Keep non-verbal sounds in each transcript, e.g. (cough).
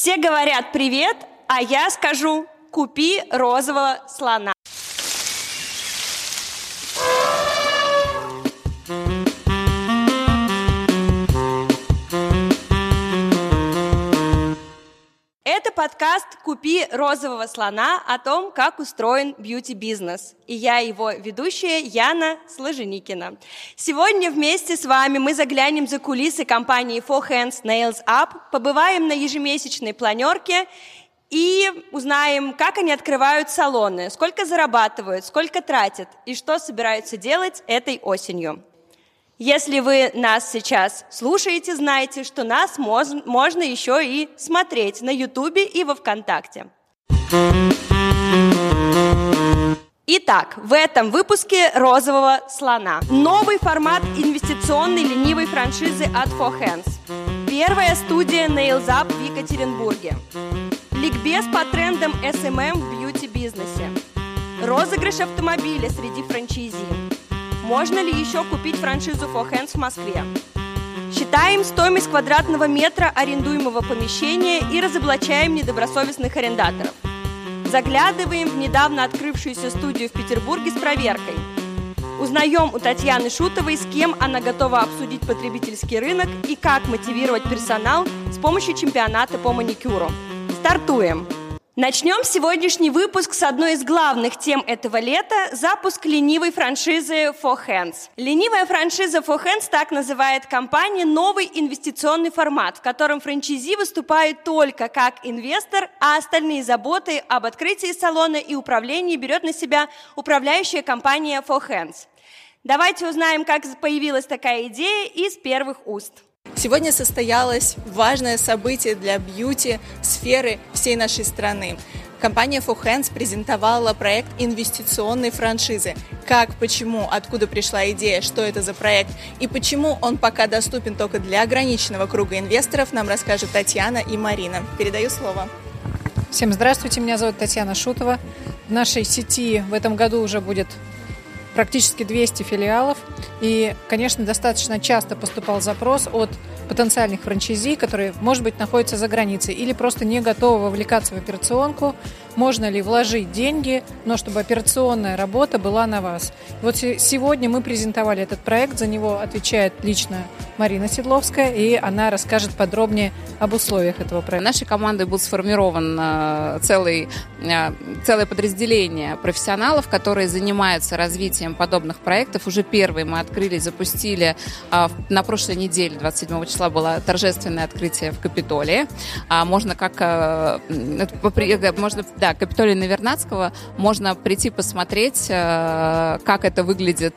Все говорят привет, а я скажу купи розового слона. Подкаст «Купи розового слона» о том, как устроен бьюти-бизнес. И я его ведущая Яна Сложеникина. Сегодня вместе с вами мы заглянем за кулисы компании Four Hands Nails Up, побываем на ежемесячной планерке и узнаем, как они открывают салоны, сколько зарабатывают, сколько тратят и что собираются делать этой осенью. Если вы нас сейчас слушаете, знайте, что нас можно еще и смотреть на Ютубе и во Вконтакте. Итак, в этом выпуске «Розового слона» новый формат инвестиционной ленивой франшизы от Four Hands. Первая студия Nails Up в Екатеринбурге. Ликбез по трендам SMM в бьюти-бизнесе. Розыгрыш автомобиля среди франчайзи. Можно ли еще купить франшизу Four Hands в Москве? Считаем стоимость квадратного метра арендуемого помещения и разоблачаем недобросовестных арендаторов. Заглядываем в недавно открывшуюся студию в Петербурге с проверкой. Узнаем у Татьяны Шутовой, с кем она готова обсудить потребительский рынок и как мотивировать персонал с помощью чемпионата по маникюру. Стартуем! Начнем сегодняшний выпуск с одной из главных тем этого лета – запуск ленивой франшизы Four Hands. Ленивая франшиза Four Hands так называет компания новый инвестиционный формат, в котором франчайзи выступает только как инвестор, а остальные заботы об открытии салона и управлении берет на себя управляющая компания Four Hands. Давайте узнаем, как появилась такая идея из первых уст. Сегодня состоялось важное событие для бьюти-сферы всей нашей страны. Компания Hands презентовала проект инвестиционной франшизы. Как, почему, откуда пришла идея, что это за проект и почему он пока доступен только для ограниченного круга инвесторов, нам расскажут Татьяна и Марина. Передаю слово. Всем здравствуйте, меня зовут Татьяна Шутова. В нашей сети в этом году уже будет практически 200 филиалов. И, конечно, достаточно часто поступал запрос от потенциальных франчайзи, которые, может быть, находятся за границей или просто не готовы вовлекаться в операционку, можно ли вложить деньги, но чтобы операционная работа была на вас. Вот сегодня мы презентовали этот проект, за него отвечает лично Марина Седловская, и она расскажет подробнее об условиях этого проекта. Нашей командой был сформирован э, целый, э, целое подразделение профессионалов, которые занимаются развитием подобных проектов. Уже первый мы открыли, запустили э, на прошлой неделе, 27 числа, было торжественное открытие в Капитолии. А можно как... Можно, да, Капитолий Навернадского. Можно прийти посмотреть, как это выглядит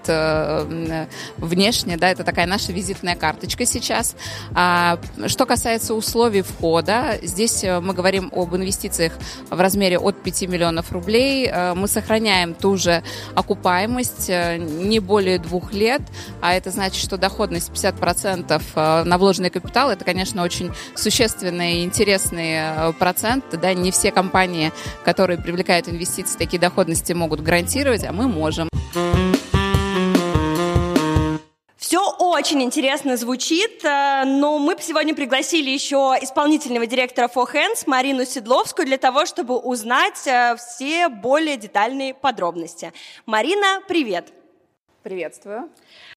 внешне. Да, это такая наша визитная карточка сейчас. А, что касается условий входа, здесь мы говорим об инвестициях в размере от 5 миллионов рублей. Мы сохраняем ту же окупаемость не более двух лет, а это значит, что доходность 50% на вложенный капитал, это, конечно, очень существенный и интересный процент. Да, не все компании, которые привлекают инвестиции, такие доходности могут гарантировать, а мы можем. Все очень интересно звучит, но мы сегодня пригласили еще исполнительного директора Four Hands Марину Седловскую для того, чтобы узнать все более детальные подробности. Марина, привет! Приветствую.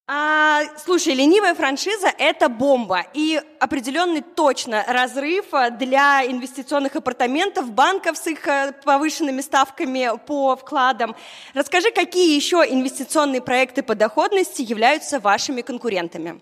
А, слушай, ленивая франшиза – это бомба и определенный точно разрыв для инвестиционных апартаментов, банков с их повышенными ставками по вкладам. Расскажи, какие еще инвестиционные проекты по доходности являются вашими конкурентами?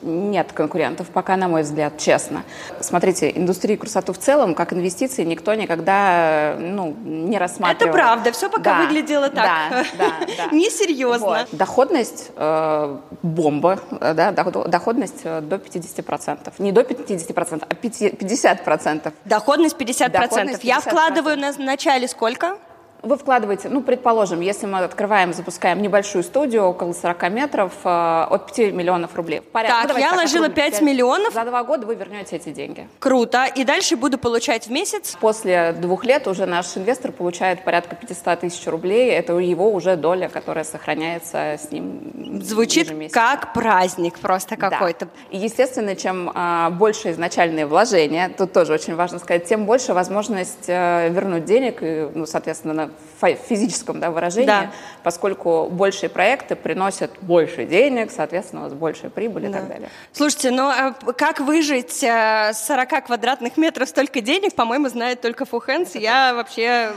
Нет конкурентов, пока, на мой взгляд, честно. Смотрите, индустрию красоту в целом, как инвестиции, никто никогда ну, не рассматривал. Это правда, все пока да, выглядело так. Да, да, да. (laughs) Несерьезно. Вот. Доходность э, бомба, да, доходность до 50%. Не до 50%, а 50%. Доходность 50%. Доходность 50%. Я вкладываю на начале сколько? Вы вкладываете, ну, предположим, если мы открываем, запускаем небольшую студию, около 40 метров, э, от 5 миллионов рублей. Порядок. Так, ну, я так, ложила 5 5 миллионов. За два года вы вернете эти деньги. Круто. И дальше буду получать в месяц? После двух лет уже наш инвестор получает порядка 500 тысяч рублей. Это его уже доля, которая сохраняется с ним Звучит как праздник просто какой-то. Да. И, естественно, чем а, больше изначальные вложения, тут тоже очень важно сказать, тем больше возможность а, вернуть денег и, ну, соответственно, физическом да, выражении, да. поскольку большие проекты приносят больше денег, соответственно, у вас большая прибыль да. и так далее. Слушайте, ну а как выжить э, с 40 квадратных метров столько денег, по-моему, знает только Фухенс. Я вообще,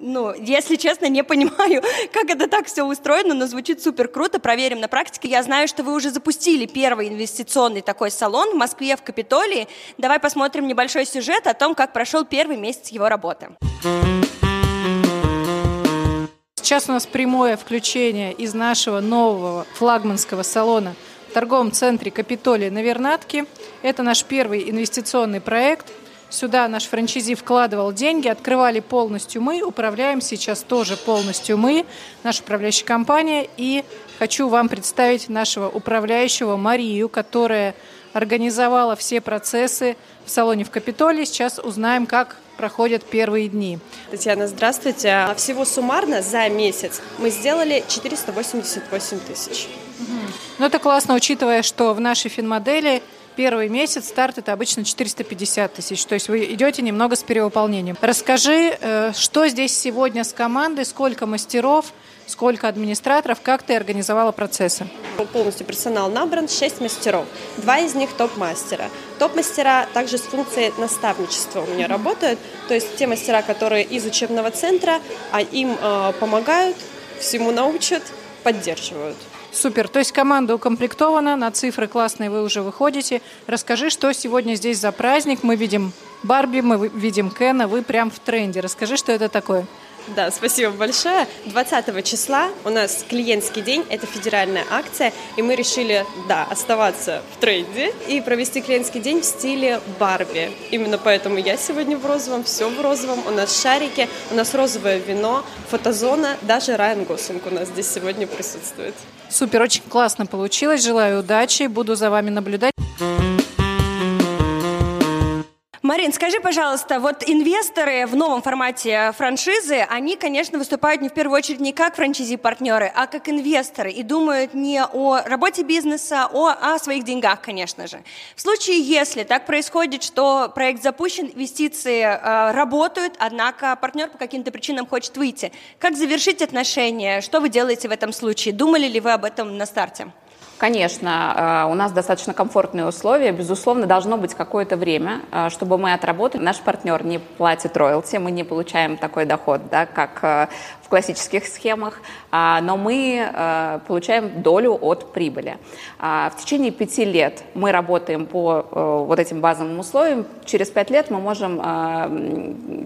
ну, если честно, не понимаю, (laughs) как это так все устроено, но звучит супер круто. Проверим на практике. Я знаю, что вы уже запустили первый инвестиционный такой салон в Москве, в Капитолии. Давай посмотрим небольшой сюжет о том, как прошел первый месяц его работы. Сейчас у нас прямое включение из нашего нового флагманского салона в торговом центре Капитолия на Вернатке. Это наш первый инвестиционный проект. Сюда наш франчайзи вкладывал деньги, открывали полностью мы, управляем сейчас тоже полностью мы, наша управляющая компания. И хочу вам представить нашего управляющего Марию, которая организовала все процессы в салоне в Капитолии. Сейчас узнаем, как проходят первые дни. Татьяна, здравствуйте. А всего суммарно за месяц мы сделали 488 тысяч. Угу. Ну, это классно, учитывая, что в нашей финмодели первый месяц старт это обычно 450 тысяч. То есть вы идете немного с перевыполнением. Расскажи, э, что здесь сегодня с командой, сколько мастеров, сколько администраторов, как ты организовала процессы? Полностью персонал набран, 6 мастеров. Два из них топ-мастера. Топ-мастера также с функцией наставничества у меня работают. То есть те мастера, которые из учебного центра, а им э, помогают, всему научат, поддерживают. Супер. То есть команда укомплектована, на цифры классные вы уже выходите. Расскажи, что сегодня здесь за праздник. Мы видим Барби, мы видим Кена, вы прям в тренде. Расскажи, что это такое. Да, спасибо большое. 20 числа у нас клиентский день, это федеральная акция, и мы решили, да, оставаться в тренде и провести клиентский день в стиле Барби. Именно поэтому я сегодня в розовом, все в розовом, у нас шарики, у нас розовое вино, фотозона, даже Райан Гослинг у нас здесь сегодня присутствует. Супер, очень классно получилось, желаю удачи, буду за вами наблюдать. Марин, скажи, пожалуйста, вот инвесторы в новом формате франшизы, они, конечно, выступают не в первую очередь не как франчайзи-партнеры, а как инвесторы и думают не о работе бизнеса, о, о своих деньгах, конечно же. В случае, если так происходит, что проект запущен, инвестиции э, работают, однако партнер по каким-то причинам хочет выйти, как завершить отношения? Что вы делаете в этом случае? Думали ли вы об этом на старте? Конечно, э, у нас достаточно комфортные условия. Безусловно, должно быть какое-то время, э, чтобы мы отработали. Наш партнер не платит роялти, мы не получаем такой доход, да, как э, классических схемах, а, но мы э, получаем долю от прибыли. А, в течение пяти лет мы работаем по э, вот этим базовым условиям. Через пять лет мы можем э,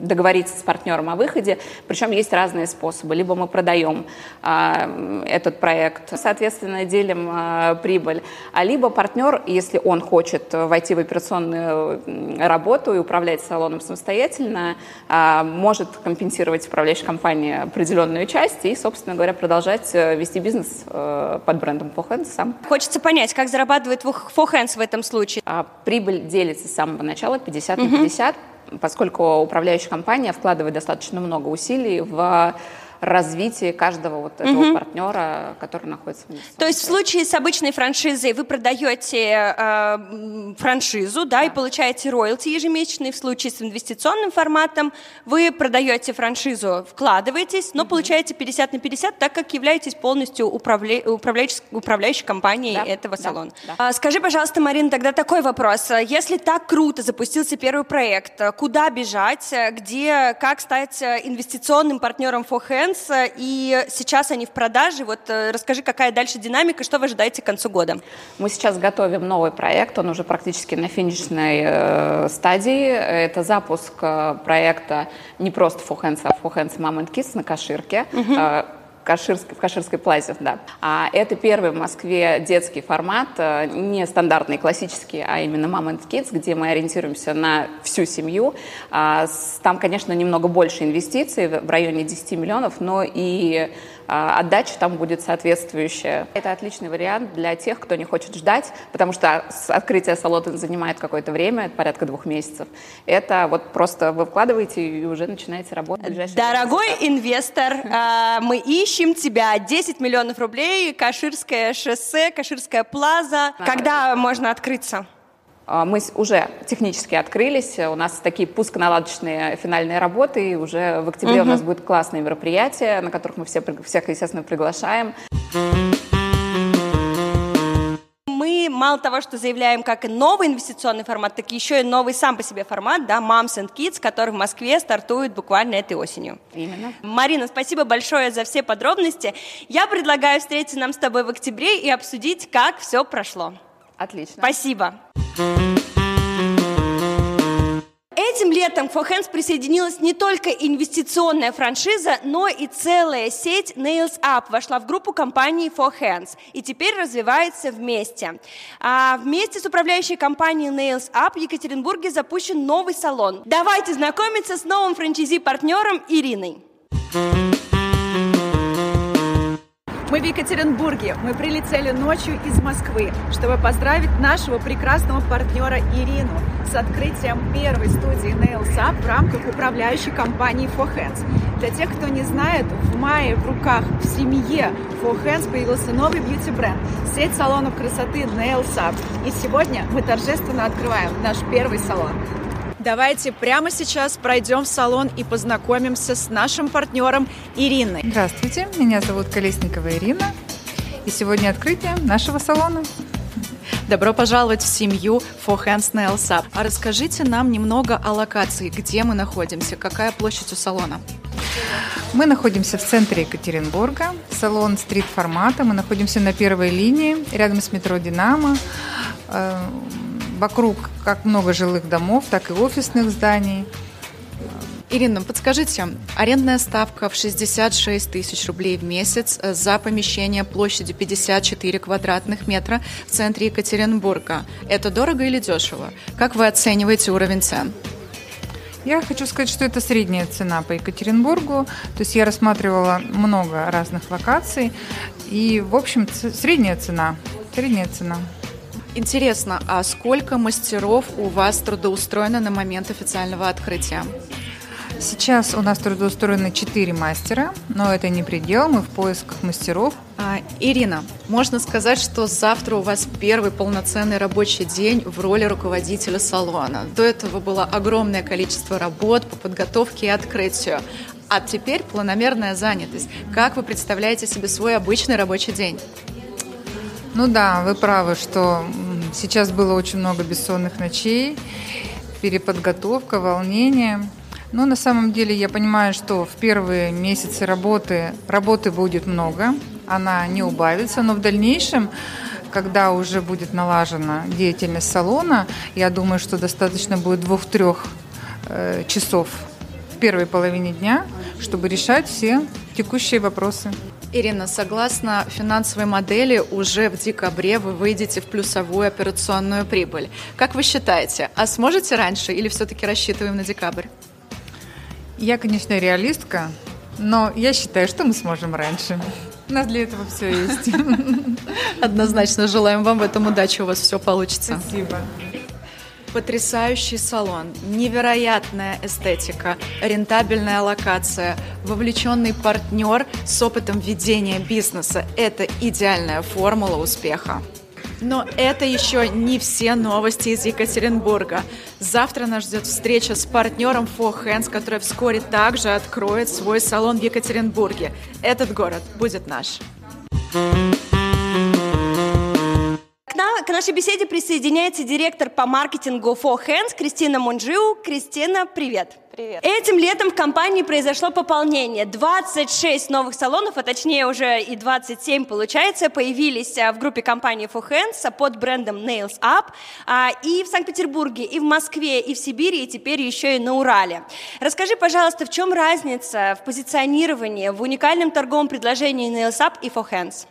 договориться с партнером о выходе, причем есть разные способы. Либо мы продаем этот проект, соответственно, делим прибыль, а либо партнер, если он хочет войти в операционную работу и управлять салоном самостоятельно, может компенсировать управляющая компания определенную часть и, собственно говоря, продолжать э, вести бизнес э, под брендом Four сам. Хочется понять, как зарабатывает Four в этом случае? А прибыль делится с самого начала 50 на 50, поскольку управляющая компания вкладывает достаточно много усилий в развитии каждого вот этого угу. партнера, который находится в местности. То есть в случае с обычной франшизой вы продаете э, франшизу, да, да, и получаете роялти ежемесячные. В случае с инвестиционным форматом вы продаете франшизу, вкладываетесь, но угу. получаете 50 на 50, так как являетесь полностью управля... управляющей, управляющей компанией да, этого да, салона. Да. А, скажи, пожалуйста, Марина, тогда такой вопрос. Если так круто запустился первый проект, куда бежать, где, как стать э, инвестиционным партнером 4 Дэнса, и сейчас они в продаже. Вот э, расскажи, какая дальше динамика, что вы ожидаете к концу года? Мы сейчас готовим новый проект, он уже практически на финишной э, стадии. Это запуск э, проекта не просто For Hands, а For Hands Mom and Kids на Каширке. Угу. Э, Каширской, в Каширской плазе, да. А это первый в Москве детский формат, э, не стандартный, классический, а именно Mom and Kids, где мы ориентируемся на всю семью. А, там, конечно, немного больше инвестиций, в районе 10 миллионов, но и отдача там будет соответствующая. Это отличный вариант для тех, кто не хочет ждать, потому что открытие салона занимает какое-то время, порядка двух месяцев. Это вот просто вы вкладываете и уже начинаете работать. Дорогой инвестор, (laughs) а, мы ищем тебя. 10 миллионов рублей, Каширское шоссе, Каширская плаза. Когда можно открыться? А, мы уже технически открылись, у нас такие пусконаладочные финальные работы, и уже в октябре угу. у нас будет классные мероприятия, на которых мы все, всех, естественно, приглашаем. Мы мало того, что заявляем как и новый инвестиционный формат, так еще и новый сам по себе формат, да, Moms and Kids, который в Москве стартует буквально этой осенью. Именно. Марина, спасибо большое за все подробности. Я предлагаю встретиться нам с тобой в октябре и обсудить, как все прошло. Отлично. Спасибо. Этим летом к Hands присоединилась не только инвестиционная франшиза, но и целая сеть Nails Up вошла в группу компании Hands и теперь развивается вместе. А вместе с управляющей компанией Nails Up в Екатеринбурге запущен новый салон. Давайте знакомиться с новым франчайзи-партнером Ириной. Мы в Екатеринбурге. Мы прилетели ночью из Москвы, чтобы поздравить нашего прекрасного партнера Ирину с открытием первой студии Nails Up в рамках управляющей компании For Hands. Для тех, кто не знает, в мае в руках в семье For Hands появился новый бьюти-бренд, сеть салонов красоты Nails Up. И сегодня мы торжественно открываем наш первый салон. Давайте прямо сейчас пройдем в салон и познакомимся с нашим партнером Ириной. Здравствуйте, меня зовут Колесникова Ирина. И сегодня открытие нашего салона. Добро пожаловать в семью For Hands Nails Up. А расскажите нам немного о локации, где мы находимся, какая площадь у салона. Мы находимся в центре Екатеринбурга, салон стрит-формата. Мы находимся на первой линии, рядом с метро «Динамо». Вокруг как много жилых домов, так и офисных зданий. Ирина, подскажите, арендная ставка в 66 тысяч рублей в месяц за помещение площадью 54 квадратных метра в центре Екатеринбурга. Это дорого или дешево? Как вы оцениваете уровень цен? Я хочу сказать, что это средняя цена по Екатеринбургу. То есть я рассматривала много разных локаций. И, в общем, средняя цена. Средняя цена. Интересно, а сколько мастеров у вас трудоустроено на момент официального открытия? Сейчас у нас трудоустроены 4 мастера, но это не предел, мы в поисках мастеров. А, Ирина, можно сказать, что завтра у вас первый полноценный рабочий день в роли руководителя салона. До этого было огромное количество работ по подготовке и открытию. А теперь планомерная занятость. Как вы представляете себе свой обычный рабочий день? Ну да, вы правы, что сейчас было очень много бессонных ночей, переподготовка, волнение. Но на самом деле я понимаю, что в первые месяцы работы работы будет много, она не убавится, но в дальнейшем когда уже будет налажена деятельность салона, я думаю, что достаточно будет двух-трех э, часов в первой половине дня, чтобы решать все текущие вопросы. Ирина, согласно финансовой модели, уже в декабре вы выйдете в плюсовую операционную прибыль. Как вы считаете, а сможете раньше или все-таки рассчитываем на декабрь? Я, конечно, реалистка, но я считаю, что мы сможем раньше. У нас для этого все есть. (laughs) Однозначно желаем вам в этом удачи, у вас все получится. Спасибо. Потрясающий салон, невероятная эстетика, рентабельная локация, вовлеченный партнер с опытом ведения бизнеса – это идеальная формула успеха. Но это еще не все новости из Екатеринбурга. Завтра нас ждет встреча с партнером For Hands, который вскоре также откроет свой салон в Екатеринбурге. Этот город будет наш. К нашей беседе присоединяется директор по маркетингу For Hands Кристина Мунджиу. Кристина, привет. Привет. Этим летом в компании произошло пополнение. 26 новых салонов, а точнее уже и 27 получается, появились а, в группе компании For Hands под брендом Nails Up а, и в Санкт-Петербурге, и в Москве, и в Сибири, и теперь еще и на Урале. Расскажи, пожалуйста, в чем разница в позиционировании, в уникальном торговом предложении Nails Up и For Hands?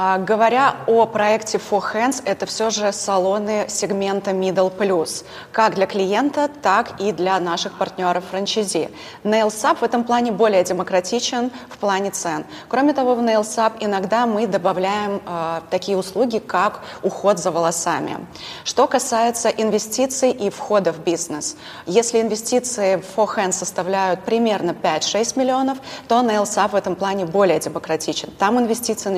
А, говоря о проекте For Hands, это все же салоны сегмента Middle Plus, как для клиента, так и для наших партнеров франчайзи. Nails в этом плане более демократичен в плане цен. Кроме того, в Nails иногда мы добавляем э, такие услуги, как уход за волосами. Что касается инвестиций и входа в бизнес, если инвестиции в For Hands составляют примерно 5-6 миллионов, то Nails в этом плане более демократичен. Там инвестиции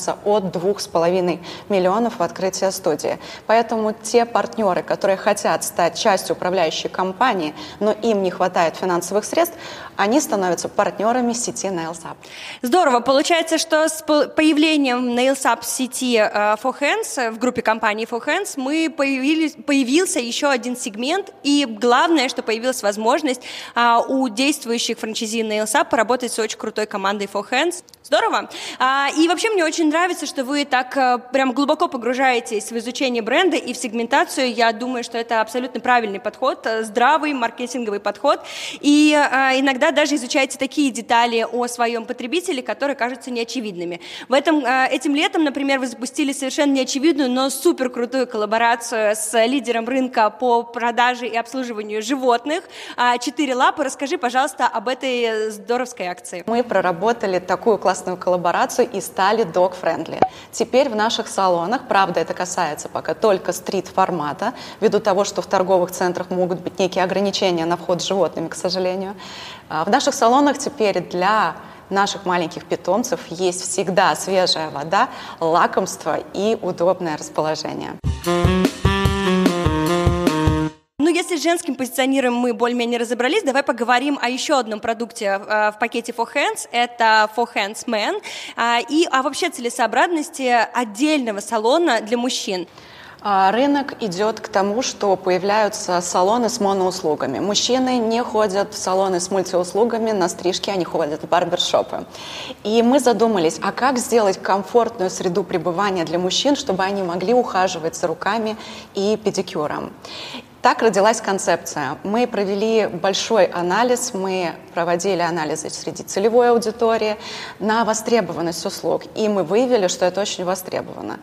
начинаются от 2,5 миллионов в открытие студии. Поэтому те партнеры, которые хотят стать частью управляющей компании, но им не хватает финансовых средств, они становятся партнерами сети NailsUp. Здорово. Получается, что с появлением NailsUp сети э, For Hands в группе компании For Hands мы появились, появился еще один сегмент, и главное, что появилась возможность а, у действующих франчайзи NailsUp поработать с очень крутой командой For Hands. Здорово. А, и вообще мне очень нравится, что вы так а, прям глубоко погружаетесь в изучение бренда и в сегментацию. Я думаю, что это абсолютно правильный подход, э, здравый маркетинговый подход. И а, иногда даже изучаете такие детали о своем потребителе, которые кажутся неочевидными. В этом, этим летом, например, вы запустили совершенно неочевидную, но супер крутую коллаборацию с лидером рынка по продаже и обслуживанию животных. А, четыре лапы. Расскажи, пожалуйста, об этой здоровской акции. Мы проработали такую классную классную коллаборацию и стали dog-friendly. Теперь в наших салонах, правда, это касается пока только стрит-формата, ввиду того, что в торговых центрах могут быть некие ограничения на вход с животными, к сожалению. А в наших салонах теперь для наших маленьких питомцев есть всегда свежая вода, лакомство и удобное расположение. Ну, если с женским позиционированием мы более-менее разобрались, давай поговорим о еще одном продукте э, в пакете For Hands. Это For Hands Men. А, и о вообще целесообразности отдельного салона для мужчин. А, рынок идет к тому, что появляются салоны с моноуслугами. Мужчины не ходят в салоны с мультиуслугами на стрижки, они ходят в барбершопы. И мы задумались, а как сделать комфортную среду пребывания для мужчин, чтобы они могли ухаживать за руками и педикюром. Так родилась концепция. Мы провели большой анализ, мы проводили анализы среди целевой аудитории на востребованность услуг, и мы выявили, что это очень востребовано.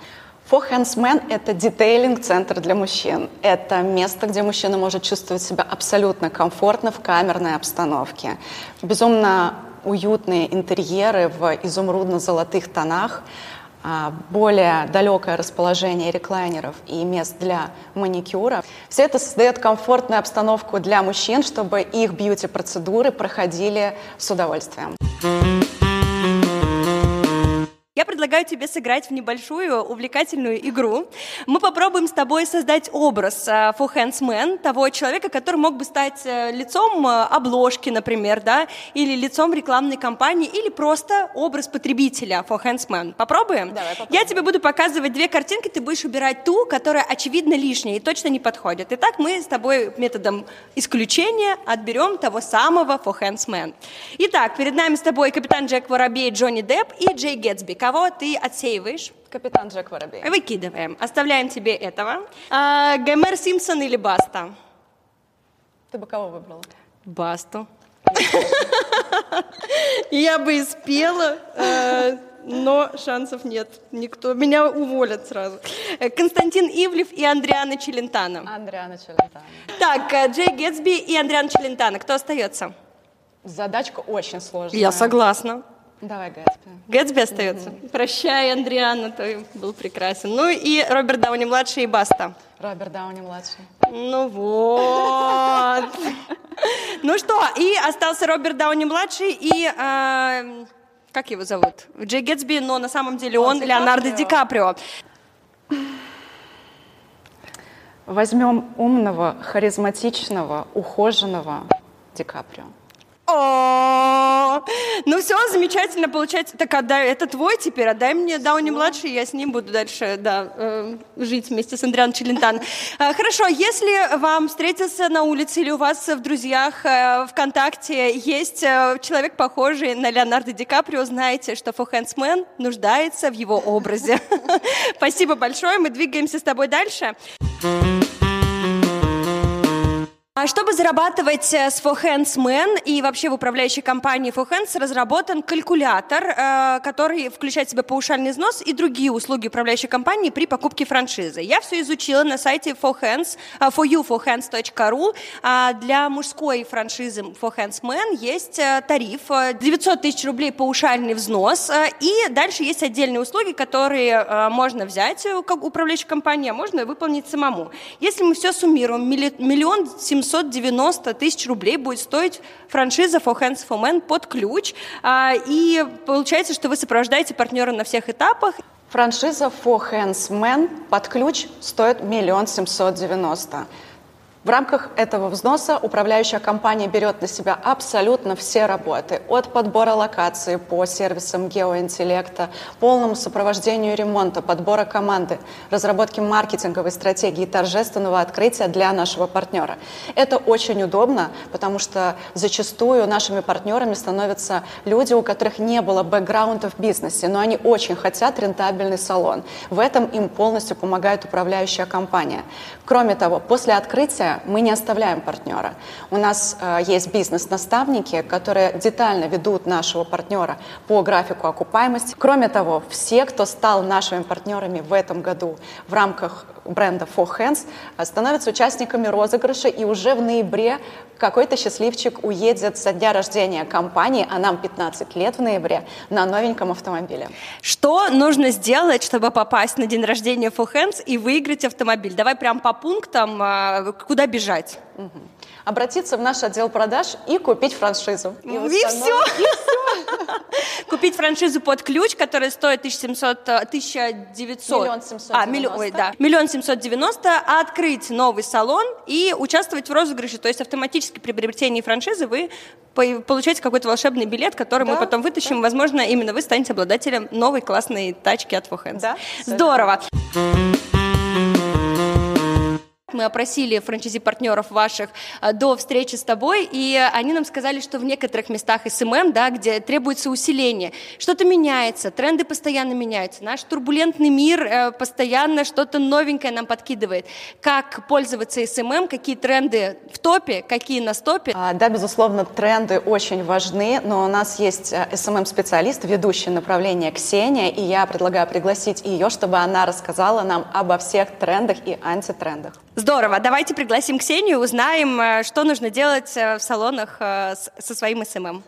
For Handsman — это детейлинг-центр для мужчин. Это место, где мужчина может чувствовать себя абсолютно комфортно в камерной обстановке. Безумно уютные интерьеры в изумрудно-золотых тонах — более далекое расположение реклайнеров и мест для маникюра. Все это создает комфортную обстановку для мужчин, чтобы их бьюти-процедуры проходили с удовольствием. Предлагаю тебе сыграть в небольшую увлекательную игру. Мы попробуем с тобой создать образ uh, For Hands Man, того человека, который мог бы стать uh, лицом uh, обложки, например, да, или лицом рекламной кампании, или просто образ потребителя For Hands Man. Попробуем? Давай, попробуем. Я тебе буду показывать две картинки, ты будешь убирать ту, которая очевидно лишняя и точно не подходит. Итак, мы с тобой методом исключения отберем того самого For Hands Man. Итак, перед нами с тобой капитан Джек Воробей, Джонни Депп и Джей Гетсби. Кого ты отсеиваешь? Капитан Джек Воробей. Выкидываем. Оставляем тебе этого. А, Гомер Симпсон или Баста? Ты бы кого выбрала? Басту. (laughs) Я бы и спела, э, но шансов нет. Никто. Меня уволят сразу. Константин Ивлев и Андриана Челентано. Андриана Челентано. Так, э, Джей Гетсби и Андриана Челентано. Кто остается? Задачка очень сложная. Я согласна. Давай, Гэтсби. Гэтсби остается. Угу. Прощай, Андриана, ты был прекрасен. Ну и Роберт Дауни-младший и Баста. Роберт Дауни-младший. Ну вот. Ну что, и остался Роберт Дауни-младший и... А, как его зовут? Джей Гэтсби, но на самом деле он, Леонардо Ди Каприо. Возьмем умного, харизматичного, ухоженного Ди Каприо. О, Ну все, замечательно получается. Так, отдай, это твой теперь, отдай мне Дауни-младший, я с ним буду дальше, да, э, жить вместе с Андрианом Челентано. Э, хорошо, если вам встретиться на улице или у вас в друзьях э, ВКонтакте есть человек, похожий на Леонардо Ди Каприо, знаете, что Фохенсмен нуждается в его образе. (laughs) Спасибо большое, мы двигаемся с тобой дальше. А чтобы зарабатывать э, с ForHandsMan и вообще в управляющей компании ForHands разработан калькулятор, э, который включает в себя паушальный взнос и другие услуги управляющей компании при покупке франшизы. Я все изучила на сайте ForHands, э, foryouforhands.ru. А для мужской франшизы ForHandsMan есть тариф 900 тысяч рублей паушальный взнос, и дальше есть отдельные услуги, которые можно взять как управляющей компании, а можно выполнить самому. Если мы все суммируем, миллион семьсот 790 тысяч рублей будет стоить франшиза For Hands for Men под ключ. А, и получается, что вы сопровождаете партнера на всех этапах. Франшиза For Hands Men под ключ стоит миллион семьсот девяносто. В рамках этого взноса управляющая компания берет на себя абсолютно все работы, от подбора локации по сервисам геоинтеллекта, полному сопровождению ремонта, подбора команды, разработки маркетинговой стратегии торжественного открытия для нашего партнера. Это очень удобно, потому что зачастую нашими партнерами становятся люди, у которых не было бэкграунда в бизнесе, но они очень хотят рентабельный салон. В этом им полностью помогает управляющая компания. Кроме того, после открытия мы не оставляем партнера. У нас э, есть бизнес-наставники, которые детально ведут нашего партнера по графику окупаемости. Кроме того, все, кто стал нашими партнерами в этом году в рамках бренда Four Hands, э, становятся участниками розыгрыша, и уже в ноябре какой-то счастливчик уедет со дня рождения компании, а нам 15 лет в ноябре, на новеньком автомобиле. Что нужно сделать, чтобы попасть на день рождения Four Hands и выиграть автомобиль? Давай прям по пунктам, э, куда бежать? Угу. Обратиться в наш отдел продаж и купить франшизу. И, и все. И все. (laughs) Купить франшизу под ключ, которая стоит 1700, 1900. Миллион семьсот А, миллион, ой, да. Миллион семьсот девяносто. Открыть новый салон и участвовать в розыгрыше. То есть автоматически при приобретении франшизы вы получаете какой-то волшебный билет, который да, мы потом вытащим. Да. Возможно, именно вы станете обладателем новой классной тачки от 4hands. Да, Здорово. Здорово. Мы опросили франчайзи-партнеров ваших э, до встречи с тобой, и они нам сказали, что в некоторых местах SMM, да, где требуется усиление, что-то меняется, тренды постоянно меняются. Наш турбулентный мир э, постоянно что-то новенькое нам подкидывает. Как пользоваться SMM, какие тренды в топе, какие на стопе? А, да, безусловно, тренды очень важны, но у нас есть э, SMM-специалист, ведущий направление Ксения, и я предлагаю пригласить ее, чтобы она рассказала нам обо всех трендах и антитрендах. Здорово. Давайте пригласим Ксению, узнаем, э, что нужно делать э, в салонах э, со своим SMM.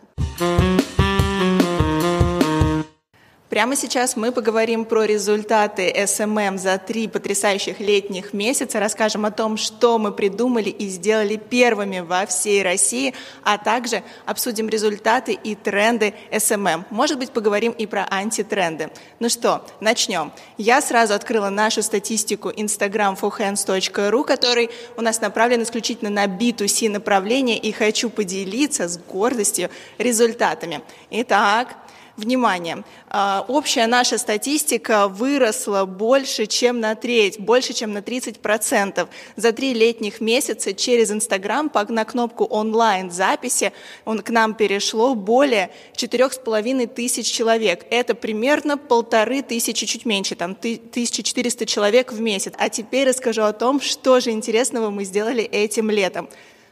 Прямо сейчас мы поговорим про результаты SMM за три потрясающих летних месяца, расскажем о том, что мы придумали и сделали первыми во всей России, а также обсудим результаты и тренды SMM. Может быть, поговорим и про антитренды. Ну что, начнем. Я сразу открыла нашу статистику instagramforhands.ru, который у нас направлен исключительно на B2C направление, и хочу поделиться с гордостью результатами. Итак, Внимание! А, общая наша статистика выросла больше, чем на треть, больше, чем на 30%. За три летних месяца через Инстаграм на кнопку онлайн-записи он к нам перешло более 4,5 тысяч человек. Это примерно полторы тысячи, чуть меньше, там 1400 человек в месяц. А теперь расскажу о том, что же интересного мы сделали этим летом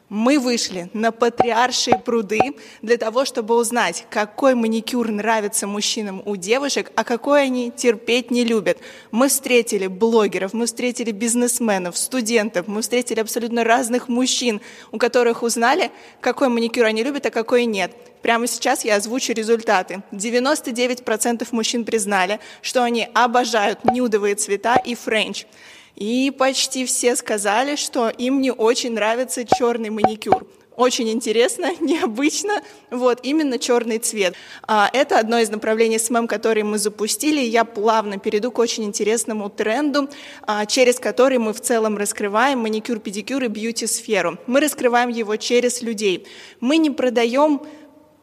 мы вышли на патриаршие пруды для того, чтобы узнать, какой маникюр нравится мужчинам у девушек, а какой они терпеть не любят. Мы встретили блогеров, мы встретили бизнесменов, студентов, мы встретили абсолютно разных мужчин, у которых узнали, какой маникюр они любят, а какой нет. Прямо сейчас я озвучу результаты. 99% мужчин признали, что они обожают нюдовые цвета и френч. И почти все сказали, что им не очень нравится черный маникюр. Очень интересно, (laughs) необычно, вот, именно черный цвет. А, это одно из направлений SMM, которые мы запустили. Я плавно перейду к очень интересному тренду, а, через который мы в целом раскрываем маникюр, педикюр и бьюти-сферу. Мы раскрываем его через людей. Мы не продаем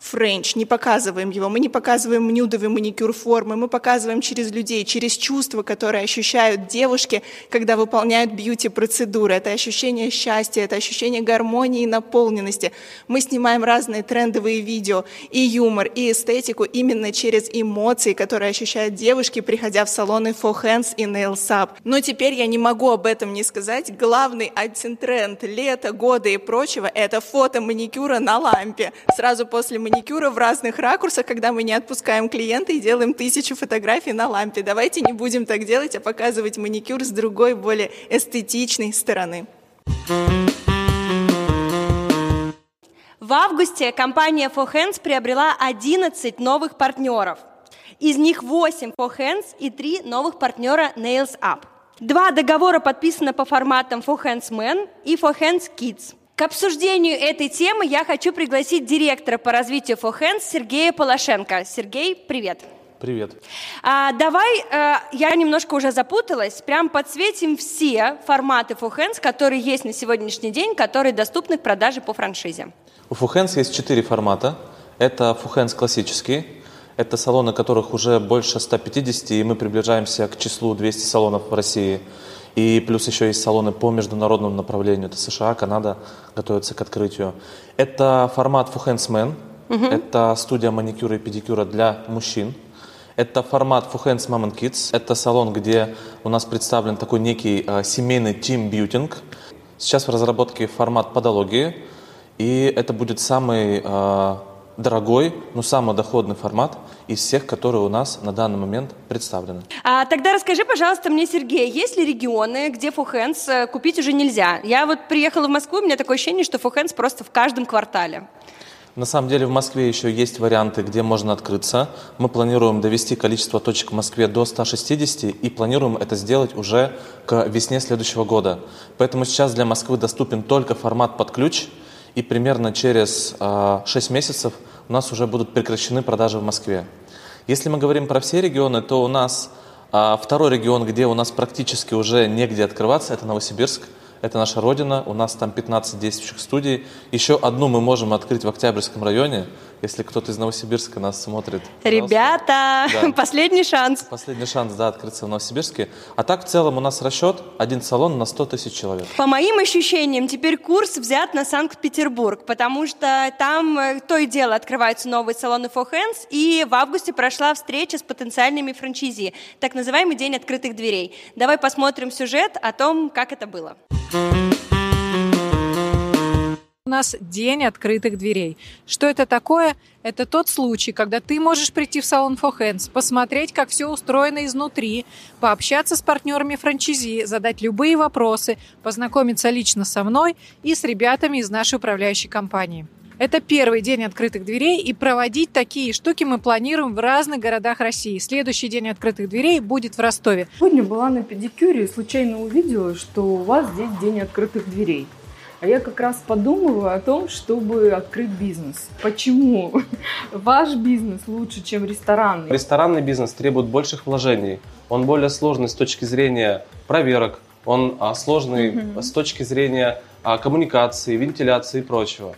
френч, не показываем его, мы не показываем нюдовый маникюр формы, мы показываем через людей, через чувства, которые ощущают девушки, когда выполняют бьюти-процедуры. Это ощущение счастья, это ощущение гармонии и наполненности. Мы снимаем разные трендовые видео, и юмор, и эстетику именно через эмоции, которые ощущают девушки, приходя в салоны For Hands и Nails Up. Но теперь я не могу об этом не сказать. Главный антитренд лета, года и прочего – это фото маникюра на лампе. Сразу после маникюра маникюра в разных ракурсах, когда мы не отпускаем клиента и делаем тысячу фотографий на лампе. Давайте не будем так делать, а показывать маникюр с другой, более эстетичной стороны. В августе компания For Hands приобрела 11 новых партнеров. Из них 8 For Hands и 3 новых партнера Nails Up. Два договора подписаны по форматам For Hands Men и For Hands Kids – к обсуждению этой темы я хочу пригласить директора по развитию For Hands Сергея Полошенко. Сергей, привет. Привет. А, давай, а, я немножко уже запуталась, прям подсветим все форматы For Hands, которые есть на сегодняшний день, которые доступны к продаже по франшизе. У For Hands есть четыре формата. Это For Hands классический, это салоны, которых уже больше 150, и мы приближаемся к числу 200 салонов в России. И плюс еще есть салоны по международному направлению. Это США, Канада готовятся к открытию. Это формат For Hands Угу. Это студия маникюра и педикюра для мужчин. Это формат For Hands Mom and Kids. Это салон, где у нас представлен такой некий э, семейный тим-бьютинг. Сейчас в разработке формат подологии. И это будет самый э, дорогой, но самый доходный формат из всех, которые у нас на данный момент представлены. А, тогда расскажи, пожалуйста, мне, Сергей, есть ли регионы, где фухенс э, купить уже нельзя? Я вот приехала в Москву, у меня такое ощущение, что фухенс просто в каждом квартале. На самом деле в Москве еще есть варианты, где можно открыться. Мы планируем довести количество точек в Москве до 160 и планируем это сделать уже к весне следующего года. Поэтому сейчас для Москвы доступен только формат под ключ – и примерно через э, а, 6 месяцев у нас уже будут прекращены продажи в Москве. Если мы говорим про все регионы, то у нас э, второй регион, где у нас практически уже негде открываться, это Новосибирск. Это наша родина, у нас там 15 действующих студий. Еще одну мы можем открыть в Октябрьском районе, если кто-то из Новосибирска нас смотрит. Ребята, да. (laughs) последний шанс. Последний шанс, да, открыться в Новосибирске. А так в целом у нас расчет один салон на 100 тысяч человек. По моим ощущениям, теперь курс взят на Санкт-Петербург, потому что там э, то и дело открываются новые салоны For Hands, и в августе прошла встреча с потенциальными франчизи, так называемый День открытых дверей. Давай посмотрим сюжет о том, как это было. У нас день открытых дверей. Что это такое? Это тот случай, когда ты можешь прийти в салон For Hands, посмотреть, как все устроено изнутри, пообщаться с партнерами франчизи, задать любые вопросы, познакомиться лично со мной и с ребятами из нашей управляющей компании. Это первый день открытых дверей, и проводить такие штуки мы планируем в разных городах России. Следующий день открытых дверей будет в Ростове. Сегодня была на педикюре и случайно увидела, что у вас здесь день открытых дверей. А я как раз подумываю о том, чтобы открыть бизнес. Почему (laughs) ваш бизнес лучше, чем ресторанный? Ресторанный бизнес требует больших вложений. Он более сложный с точки зрения проверок, он а, сложный mm-hmm. с точки зрения а, коммуникации, вентиляции и прочего.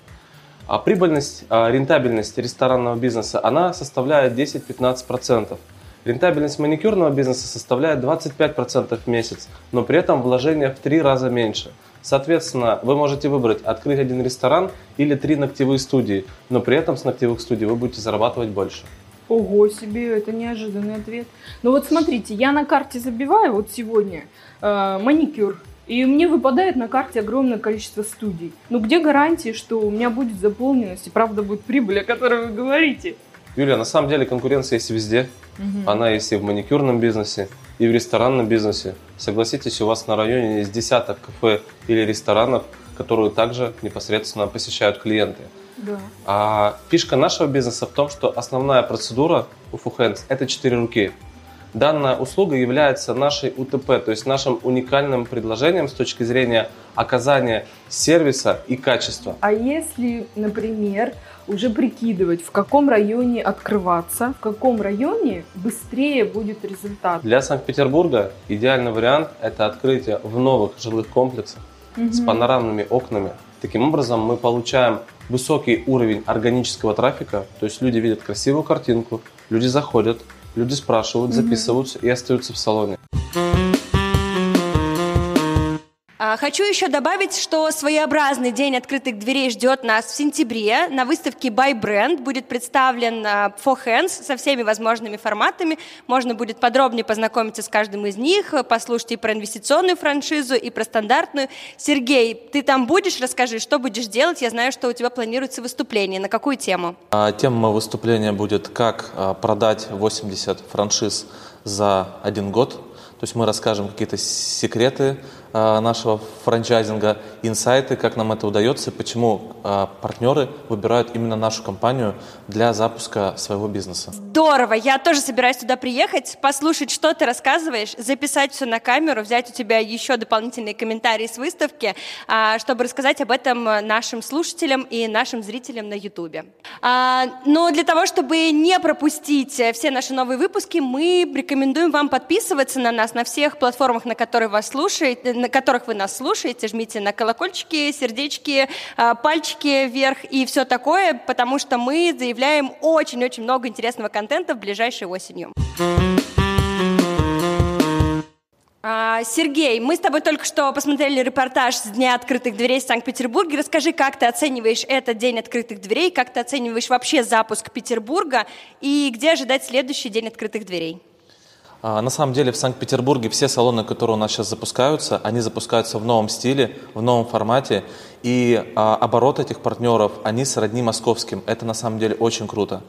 А прибыльность, а, рентабельность ресторанного бизнеса, она составляет 10-15%. Рентабельность маникюрного бизнеса составляет 25% в месяц, но при этом вложения в три раза меньше – Соответственно, вы можете выбрать открыть один ресторан или три ногтевые студии, но при этом с ногтевых студий вы будете зарабатывать больше. Ого себе, это неожиданный ответ. Ну вот смотрите, я на карте забиваю вот сегодня э, маникюр, и мне выпадает на карте огромное количество студий. Ну где гарантии, что у меня будет заполненность и правда будет прибыль, о которой вы говорите? Юлия, на самом деле конкуренция есть везде. Угу. Она есть и в маникюрном бизнесе, и в ресторанном бизнесе. Согласитесь, у вас на районе есть десяток кафе или ресторанов, которые также непосредственно посещают клиенты. Да. А фишка нашего бизнеса в том, что основная процедура у Fuhands – это четыре руки. Данная услуга является нашей УТП, то есть нашим уникальным предложением с точки зрения оказания сервиса и качества. А если, например, уже прикидывать, в каком районе открываться, в каком районе быстрее будет результат. Для Санкт-Петербурга идеальный вариант – это открытие в новых жилых комплексах угу. с панорамными окнами, Таким образом, мы получаем высокий уровень органического трафика, то есть люди видят красивую картинку, люди заходят, люди спрашивают, записываются и остаются в салоне. А, хочу еще добавить, что своеобразный день открытых дверей ждет нас в сентябре. На выставке By Brand будет представлен а, For Hands со всеми возможными форматами. Можно будет подробнее познакомиться с каждым из них, послушать и про инвестиционную франшизу, и про стандартную. Сергей, ты там будешь? Расскажи, что будешь делать? Я знаю, что у тебя планируется выступление. На какую тему? А, тема выступления будет «Как продать 80 франшиз за один год». То есть мы расскажем какие-то секреты, нашего франчайзинга, инсайты, как нам это удается, почему э, партнеры выбирают именно нашу компанию для запуска своего бизнеса. Здорово! Я тоже собираюсь туда приехать, послушать, что ты рассказываешь, записать все на камеру, взять у тебя еще дополнительные комментарии с выставки, а, чтобы рассказать об этом нашим слушателям и нашим зрителям на. А, но для того, чтобы не пропустить все наши новые выпуски, мы рекомендуем вам подписываться на нас на всех платформах, на которых вас слушает, на которых вы нас слушаете, жмите на колокольчики, сердечки, а, пальчики вверх и все такое, потому что мы заявляем очень-очень много интересного контента в ближайшей осенью. А, Сергей, мы с тобой только что посмотрели репортаж с Дня открытых дверей в Санкт-Петербурге. Расскажи, как ты оцениваешь этот День открытых дверей, как ты оцениваешь вообще запуск Петербурга и где ожидать следующий День открытых дверей? А, на самом деле в Санкт-Петербурге все салоны, которые у нас сейчас запускаются, они запускаются в новом стиле, в новом формате. И а, оборот этих партнеров, они сродни московским. Это на самом деле очень круто.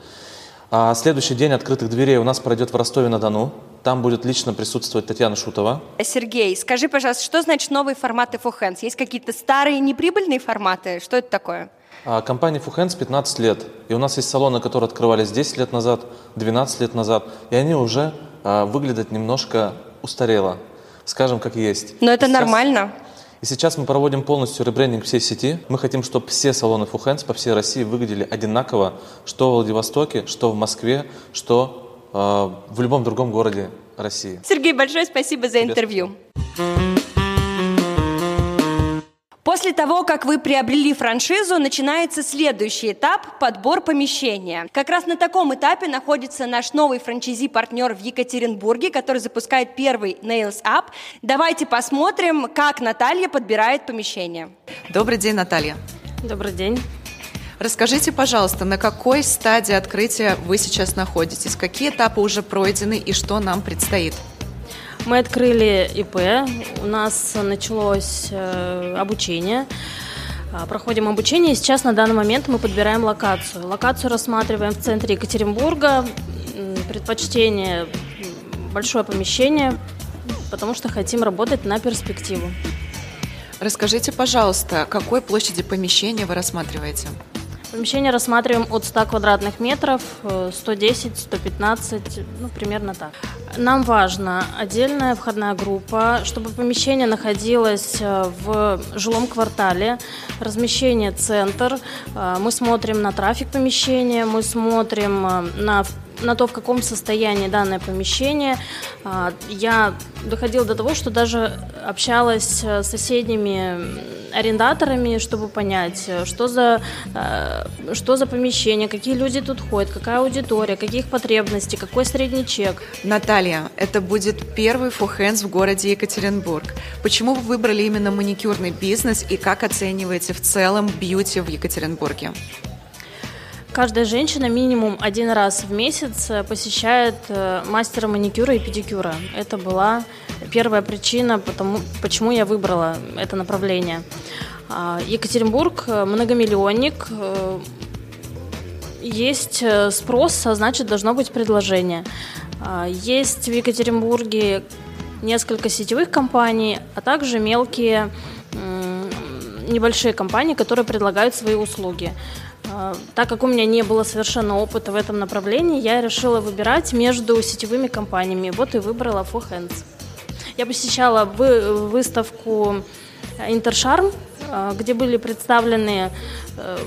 А, следующий день открытых дверей у нас пройдет в Ростове-на-Дону. Там будет лично присутствовать Татьяна Шутова. Сергей, скажи, пожалуйста, что значит новые форматы hands? Есть какие-то старые неприбыльные форматы? Что это такое? Компания Fuhands 15 лет. И у нас есть салоны, которые открывались 10 лет назад, 12 лет назад. И они уже а, выглядят немножко устарело, скажем, как есть. Но это сейчас, нормально. И сейчас мы проводим полностью ребрендинг всей сети. Мы хотим, чтобы все салоны Fuhands по всей России выглядели одинаково, что в Владивостоке, что в Москве, что э, в любом другом городе России. Сергей, большое спасибо за интервью. Спасибо. После того, как вы приобрели франшизу, начинается следующий этап – подбор помещения. Как раз на таком этапе находится наш новый франчайзи-партнер в Екатеринбурге, который запускает первый Nails Up. Давайте посмотрим, как Наталья подбирает помещение. Добрый день, Наталья. Добрый день. Расскажите, пожалуйста, на какой стадии открытия вы сейчас находитесь? Какие этапы уже пройдены и что нам предстоит? Мы открыли ИП, у нас началось э, обучение. А, проходим обучение, и сейчас на данный момент мы подбираем локацию. Локацию рассматриваем в центре Екатеринбурга. Предпочтение большое помещение, потому что хотим работать на перспективу. Расскажите, пожалуйста, какой площади помещения вы рассматриваете? Помещение рассматриваем от 100 квадратных метров, 110, э, 115, ну, примерно так. Нам важна отдельная входная группа, чтобы помещение находилось э, в жилом квартале, размещение центр, э, мы смотрим на трафик помещения, мы смотрим на на то, в каком состоянии данное помещение. А, я доходила до того, что даже общалась с соседними арендаторами, чтобы понять, что за, а, что за помещение, какие люди тут ходят, какая аудитория, каких потребностей, какой средний чек. Наталья, это будет первый hands в городе Екатеринбург. Почему вы выбрали именно маникюрный бизнес и как оцениваете в целом бьюти в Екатеринбурге? Каждая женщина минимум один раз в месяц э, посещает э, мастера маникюра и педикюра. Это была первая причина, потому, почему я выбрала это направление. А, Екатеринбург э, многомиллионник, есть спрос, а значит должно быть предложение. А, есть в Екатеринбурге несколько сетевых компаний, а также мелкие небольшие компании, которые предлагают свои услуги. А, так как у меня не было совершенно опыта в этом направлении, я решила выбирать между сетевыми компаниями. Вот и выбрала For Hands. Я посещала выставку Интершарм, а, где были представлены э,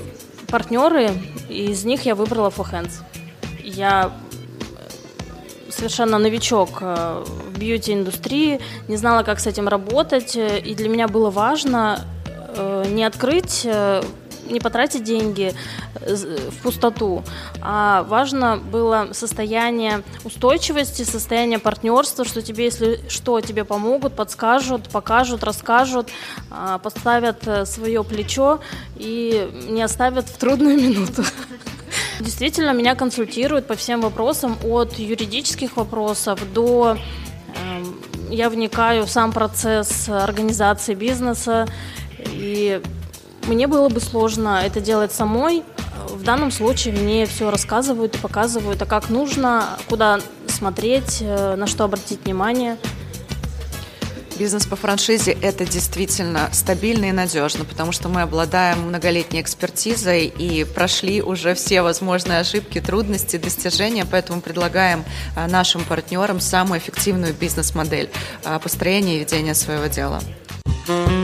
партнеры, и из них я выбрала For Hands. Я совершенно новичок э, в бьюти-индустрии, не знала, как с этим работать, и для меня было важно э, не открыть э, не потратить деньги э, в пустоту, а важно было состояние устойчивости, состояние партнерства, что тебе, если что, тебе помогут, подскажут, покажут, расскажут, а, поставят э, свое плечо и не оставят в трудную минуту. (laughs) Действительно, меня консультируют по всем вопросам, от юридических вопросов до эм, я вникаю в сам процесс организации бизнеса и мне было бы сложно это делать самой. В данном случае мне все рассказывают и показывают, а как нужно, куда смотреть, э, на что обратить внимание. Бизнес по франшизе – это действительно стабильно и надежно, потому что мы обладаем многолетней экспертизой и прошли уже все возможные ошибки, трудности, достижения, поэтому предлагаем э, нашим партнерам самую эффективную бизнес-модель э, построения и ведения своего дела. Этот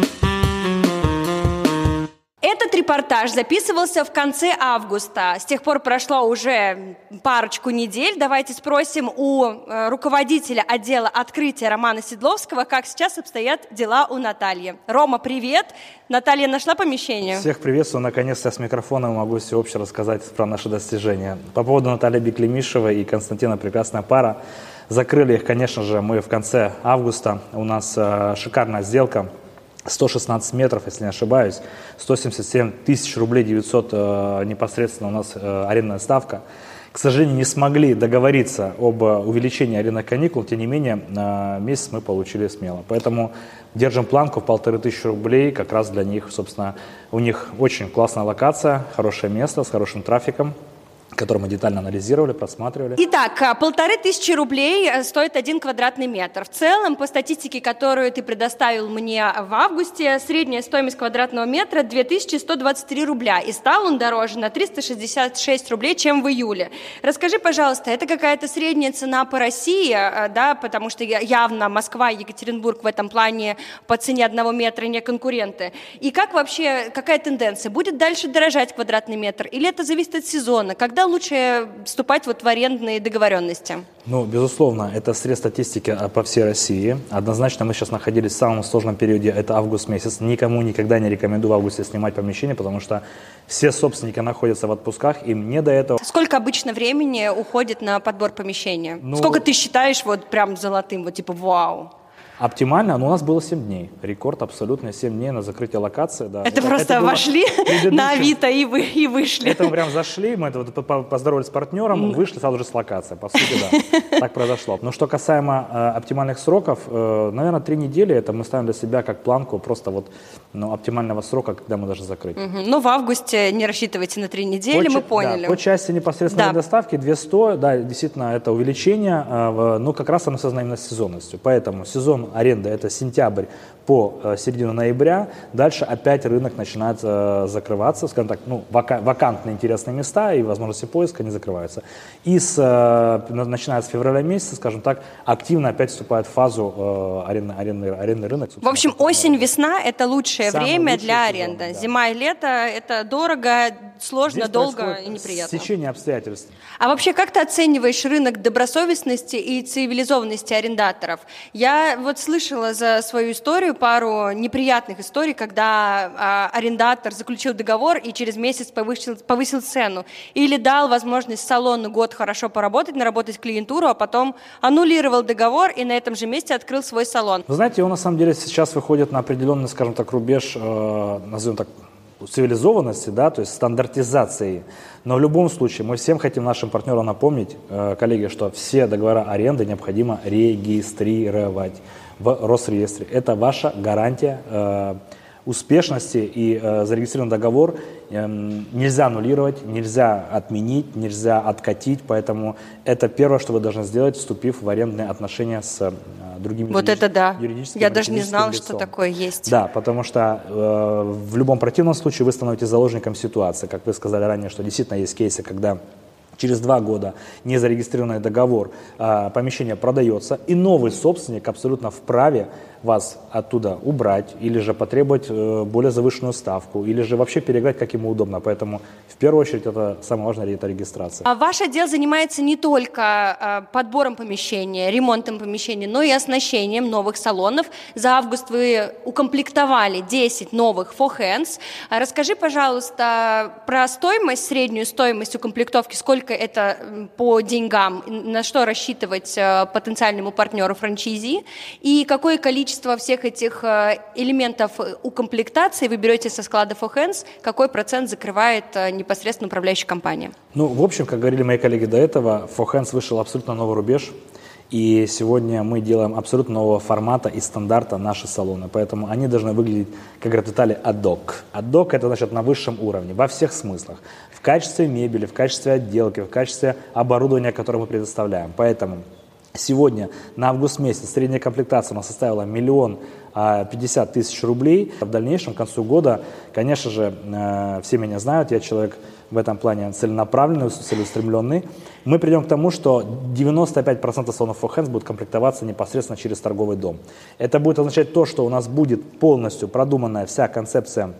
репортаж записывался в конце августа. С тех пор прошло уже парочку недель. Давайте спросим у э, руководителя отдела открытия Романа Седловского, как сейчас обстоят дела у Натальи. Рома, привет! Наталья нашла помещение? Всех приветствую. Наконец-то с микрофоном могу все общее рассказать про наши достижения. По поводу Натальи Беклемишева и Константина прекрасная пара. Закрыли их, конечно же, мы в конце августа. У нас э, шикарная сделка 116 метров, если не ошибаюсь, 177 тысяч рублей 900 э, непосредственно у нас э, арендная ставка. К сожалению, не смогли договориться об увеличении арендных каникул, тем не менее, э, месяц мы получили смело. Поэтому держим планку в полторы тысячи рублей, как раз для них, собственно, у них очень классная локация, хорошее место с хорошим трафиком, который мы детально анализировали, просматривали. Итак, а, полторы тысячи рублей э, стоит один квадратный метр. В целом, по статистике, которую ты предоставил мне в августе, средняя стоимость квадратного метра 2123 рубля. И стал он дороже на 366 рублей, чем в июле. Расскажи, пожалуйста, это какая-то средняя цена по России, э, да, потому что явно Москва и Екатеринбург в этом плане по цене одного метра не конкуренты. И как вообще, какая тенденция? Будет дальше дорожать квадратный метр? Или это зависит от сезона? Когда лучше вступать вот в арендные договоренности? Ну, безусловно, это срез статистики а, по всей России. Однозначно мы сейчас находились в самом сложном периоде, это август месяц. Никому никогда не рекомендую в августе снимать помещение, потому что все собственники находятся в отпусках, им не до этого. Сколько обычно времени уходит на подбор помещения? Ну, Сколько ты считаешь вот прям золотым, вот типа вау? Оптимально, но у нас было 7 дней. Рекорд абсолютно 7 дней на закрытие локации. Да. Это, это просто это вошли на Авито и, вы, и вышли. Это мы прям зашли, мы это вот поздоровались с партнером, вышли сразу же с локации. По сути, да, (laughs) так произошло. Но что касаемо э, оптимальных сроков, э, наверное, 3 недели, это мы ставим для себя как планку просто вот ну, оптимального срока, когда мы даже закрыть. Угу. Ну, в августе не рассчитывайте на 3 недели, по, мы поняли. Да, по части непосредственной да. доставки 200, да, действительно, это увеличение, э, но как раз оно связано именно с сезонностью. Поэтому сезон аренды это сентябрь по э, середину ноября. Дальше опять рынок начинает э, закрываться, скажем так, ну, вака, вакантные интересные места и возможности поиска не закрываются. И с, э, начиная с февраля месяца, скажем так, активно опять вступает в фазу арендный, арендный, арендный рынок. В общем, осень-весна – это лучшее время для аренды. Да. Зима и лето – это дорого, сложно, Здесь долго и неприятно. Течение обстоятельств. А вообще, как ты оцениваешь рынок добросовестности и цивилизованности арендаторов? Я вот слышала за свою историю пару неприятных историй, когда а, арендатор заключил договор и через месяц повысил, повысил цену. Или дал возможность салону год хорошо поработать, наработать клиентуру, а потом аннулировал договор и на этом же месте открыл свой салон. Вы знаете, он на самом деле сейчас выходит на определенный, скажем так, рубеж, э, назовем так, цивилизованности, да, то есть стандартизации. Но в любом случае мы всем хотим нашим партнерам напомнить, э, коллеги, что все договора аренды необходимо регистрировать в Росреестре. Это ваша гарантия э, успешности и э, зарегистрированный договор э, нельзя аннулировать, нельзя отменить, нельзя откатить, поэтому это первое, что вы должны сделать, вступив в арендные отношения с э, другими вот это да. Я даже не знала, лицом. что такое есть. Да, потому что э, в любом противном случае вы становитесь заложником ситуации, как вы сказали ранее, что действительно есть кейсы, когда через два года незарегистрированный договор, а, помещение продается, и новый собственник абсолютно вправе вас оттуда убрать, или же потребовать э, более завышенную ставку, или же вообще переиграть, как ему удобно. Поэтому в первую очередь это самое важное, это регистрация. А ваш отдел занимается не только а, подбором помещения, ремонтом помещения, но и оснащением новых салонов. За август вы укомплектовали 10 новых Four Hands. А расскажи, пожалуйста, про стоимость, среднюю стоимость укомплектовки, сколько это по деньгам, на что рассчитывать э, потенциальному партнеру франчайзи, и какое количество количество всех этих э, элементов укомплектации вы берете со склада For Hands, какой процент закрывает э, непосредственно управляющая компания? Ну, в общем, как говорили мои коллеги до этого, For Hands вышел абсолютно новый рубеж. И сегодня мы делаем абсолютно нового формата и стандарта наши салоны. Поэтому они должны выглядеть, как говорят в Италии, адок. Адок это значит на высшем уровне, во всех смыслах. В качестве мебели, в качестве отделки, в качестве оборудования, которое мы предоставляем. Поэтому Сегодня на август месяц средняя комплектация у нас составила миллион а, пятьдесят тысяч рублей. В дальнейшем, к концу года, конечно же, э, все меня знают, я человек в этом плане целенаправленный, целеустремленный. Мы придем к тому, что 95% салонов For Hands будут комплектоваться непосредственно через торговый дом. Это будет означать то, что у нас будет полностью продуманная вся концепция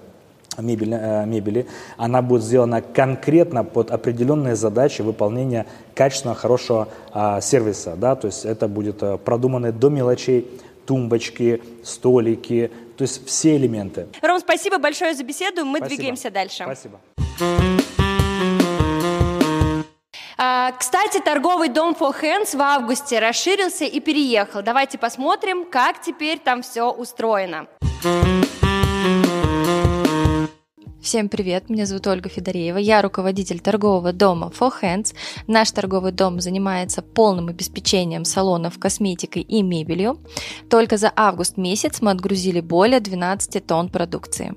мебели, э, мебели, она будет сделана конкретно под определенные задачи выполнения качественного, хорошего а, сервиса. Да? То есть это будет а, продуманы до мелочей тумбочки, столики, то есть все элементы. Ром, спасибо большое за беседу. Мы спасибо. двигаемся дальше. Спасибо. А, кстати, торговый дом For Hands в августе расширился и переехал. Давайте посмотрим, как теперь там все устроено. Всем привет, меня зовут Ольга Федореева, я руководитель торгового дома For Hands. Наш торговый дом занимается полным обеспечением салонов косметикой и мебелью. Только за август месяц мы отгрузили более 12 тонн продукции.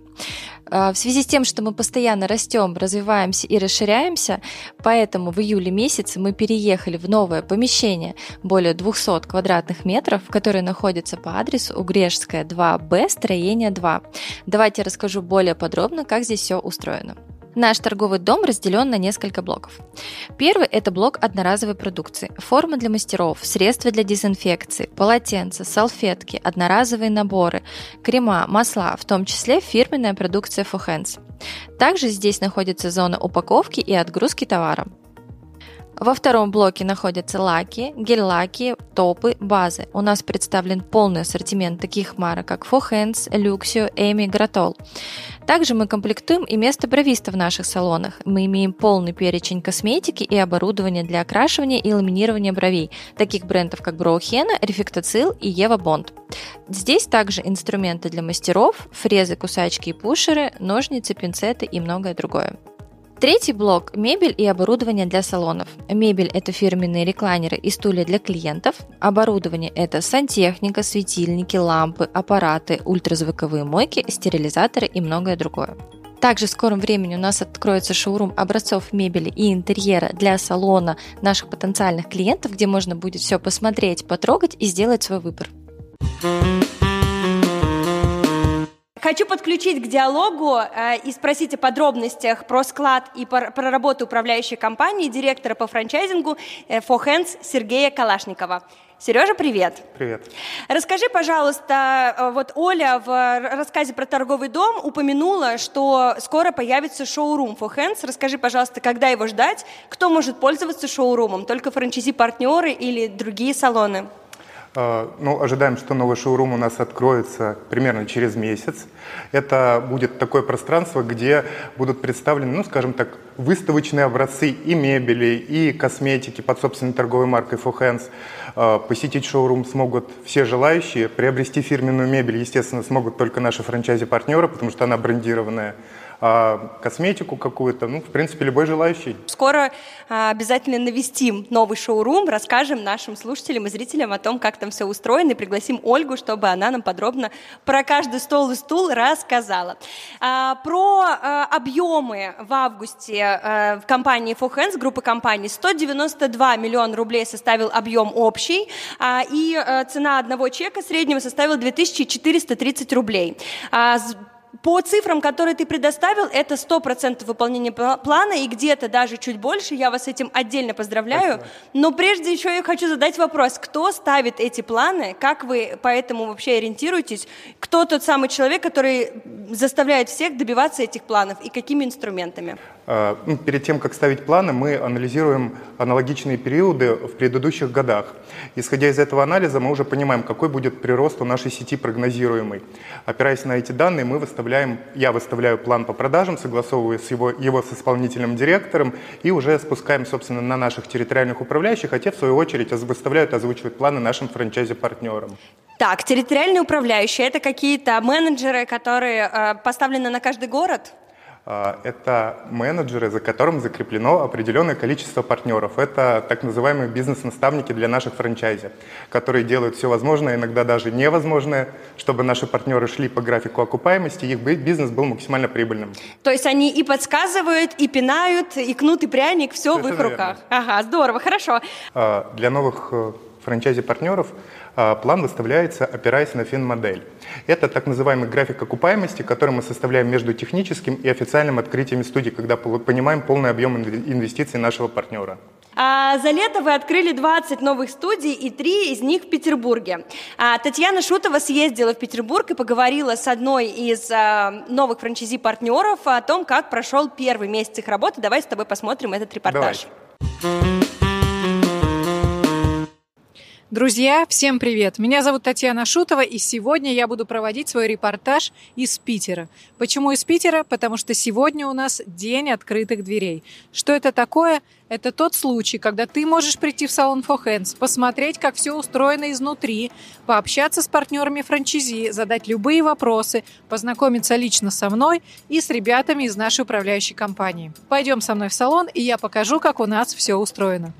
А, в связи с тем, что мы постоянно растем, развиваемся и расширяемся, поэтому в июле месяце мы переехали в новое помещение более 200 квадратных метров, которое находится по адресу Угрешская 2Б, строение 2. Давайте расскажу более подробно, как здесь все устроено. Наш торговый дом разделен на несколько блоков. Первый – это блок одноразовой продукции. Форма для мастеров, средства для дезинфекции, полотенца, салфетки, одноразовые наборы, крема, масла, в том числе фирменная продукция For Hands. Также здесь находится зона упаковки и отгрузки товара. Во втором блоке находятся лаки, гель-лаки, топы, базы. У нас представлен полный ассортимент таких марок, как For Hands, Luxio, E.Mi, Grattol. Также мы комплектуем и место бровиста в наших салонах. Мы имеем полный перечень косметики и оборудования для окрашивания и ламинирования бровей, таких брендов как Броухена, Рефектоцил и Ева Бонд. Здесь также инструменты для мастеров, фрезы, кусачки и пушеры, ножницы, пинцеты и многое другое. Третий блок – мебель и оборудование для салонов. Мебель – это фирменные реклайнеры и стулья для клиентов. Оборудование – это сантехника, светильники, лампы, аппараты, ультразвуковые мойки, стерилизаторы и многое другое. Также в скором времени у нас откроется шоурум образцов мебели и интерьера для салона наших потенциальных клиентов, где можно будет все посмотреть, потрогать и сделать свой выбор. Хочу подключить к диалогу э, и спросить о подробностях про склад и про, про работу управляющей компании директора по франчайзингу э, For Hands Сергея Калашникова. Сережа, привет. Привет. Расскажи, пожалуйста, э, вот Оля в рассказе про торговый дом упомянула, что скоро появится шоурум For Hands. Расскажи, пожалуйста, когда его ждать, кто может пользоваться шоурумом, только франчайзи-партнеры или другие салоны? А, ну, ожидаем, что новый шоурум у нас откроется примерно через месяц. Это будет такое пространство, где будут представлены, ну, скажем так, выставочные образцы и мебели, и косметики под собственной торговой маркой For Hands. А, посетить шоурум смогут все желающие. Приобрести фирменную мебель, естественно, смогут только наши франчайзи-партнеры, потому что она брендированная косметику какую-то, ну, в принципе, любой желающий. Скоро а, обязательно навестим новый шоурум, расскажем нашим слушателям и зрителям о том, как там все устроено, и пригласим Ольгу, чтобы она нам подробно про каждый стол и стул рассказала. А, про а, объемы в августе а, в компании For Hands, группы компаний, 192 миллиона рублей составил объем общий, а, и а, цена одного чека среднего составила 2430 рублей. По цифрам, которые ты предоставил, это 100% выполнения плана, и где-то даже чуть больше. Я вас с этим отдельно поздравляю. Спасибо. Но прежде еще я хочу задать вопрос. Кто ставит эти планы? Как вы по этому вообще ориентируетесь? Кто тот самый человек, который заставляет всех добиваться этих планов? И какими инструментами? А, ну, перед тем, как ставить планы, мы анализируем аналогичные периоды в предыдущих годах. Исходя из этого анализа, мы уже понимаем, какой будет прирост у нашей сети прогнозируемый. Опираясь на эти данные, мы выставляем, я выставляю план по продажам, согласовываю с его, его с исполнительным директором и уже спускаем, собственно, на наших территориальных управляющих, а те, в свою очередь, выставляют, озвучивают планы нашим франчайзи-партнерам. Так, территориальные управляющие – это какие-то менеджеры, которые э, поставлены на каждый город? А, это менеджеры, за которым закреплено определенное количество партнеров. Это так называемые бизнес-наставники для наших франчайзи, которые делают все возможное, иногда даже невозможное, чтобы наши партнеры шли по графику окупаемости, их бизнес был максимально прибыльным. То есть они и подсказывают, и пинают, и кнут, и пряник, все Совершенно в их руках. Верно. Ага, здорово, хорошо. А, для новых э, франчайзи-партнеров а, план выставляется, опираясь на фин-модель. Это так называемый график окупаемости, который мы составляем между техническим и официальным открытиями студии, когда понимаем полный объем инвестиций нашего партнера. А за лето вы открыли 20 новых студий, и три из них в Петербурге. А Татьяна Шутова съездила в Петербург и поговорила с одной из а, новых франчайзи-партнеров о том, как прошел первый месяц их работы. Давай с тобой посмотрим этот репортаж. Давай. Друзья, всем привет! Меня зовут Татьяна Шутова, и сегодня я буду проводить свой репортаж из Питера. Почему из Питера? Потому что сегодня у нас день открытых дверей. Что это такое? Это тот случай, когда ты можешь прийти в салон For Hands, посмотреть, как все устроено изнутри, пообщаться с партнерами франчайзи, задать любые вопросы, познакомиться лично со мной и с ребятами из нашей управляющей компании. Пойдем со мной в салон, и я покажу, как у нас все устроено.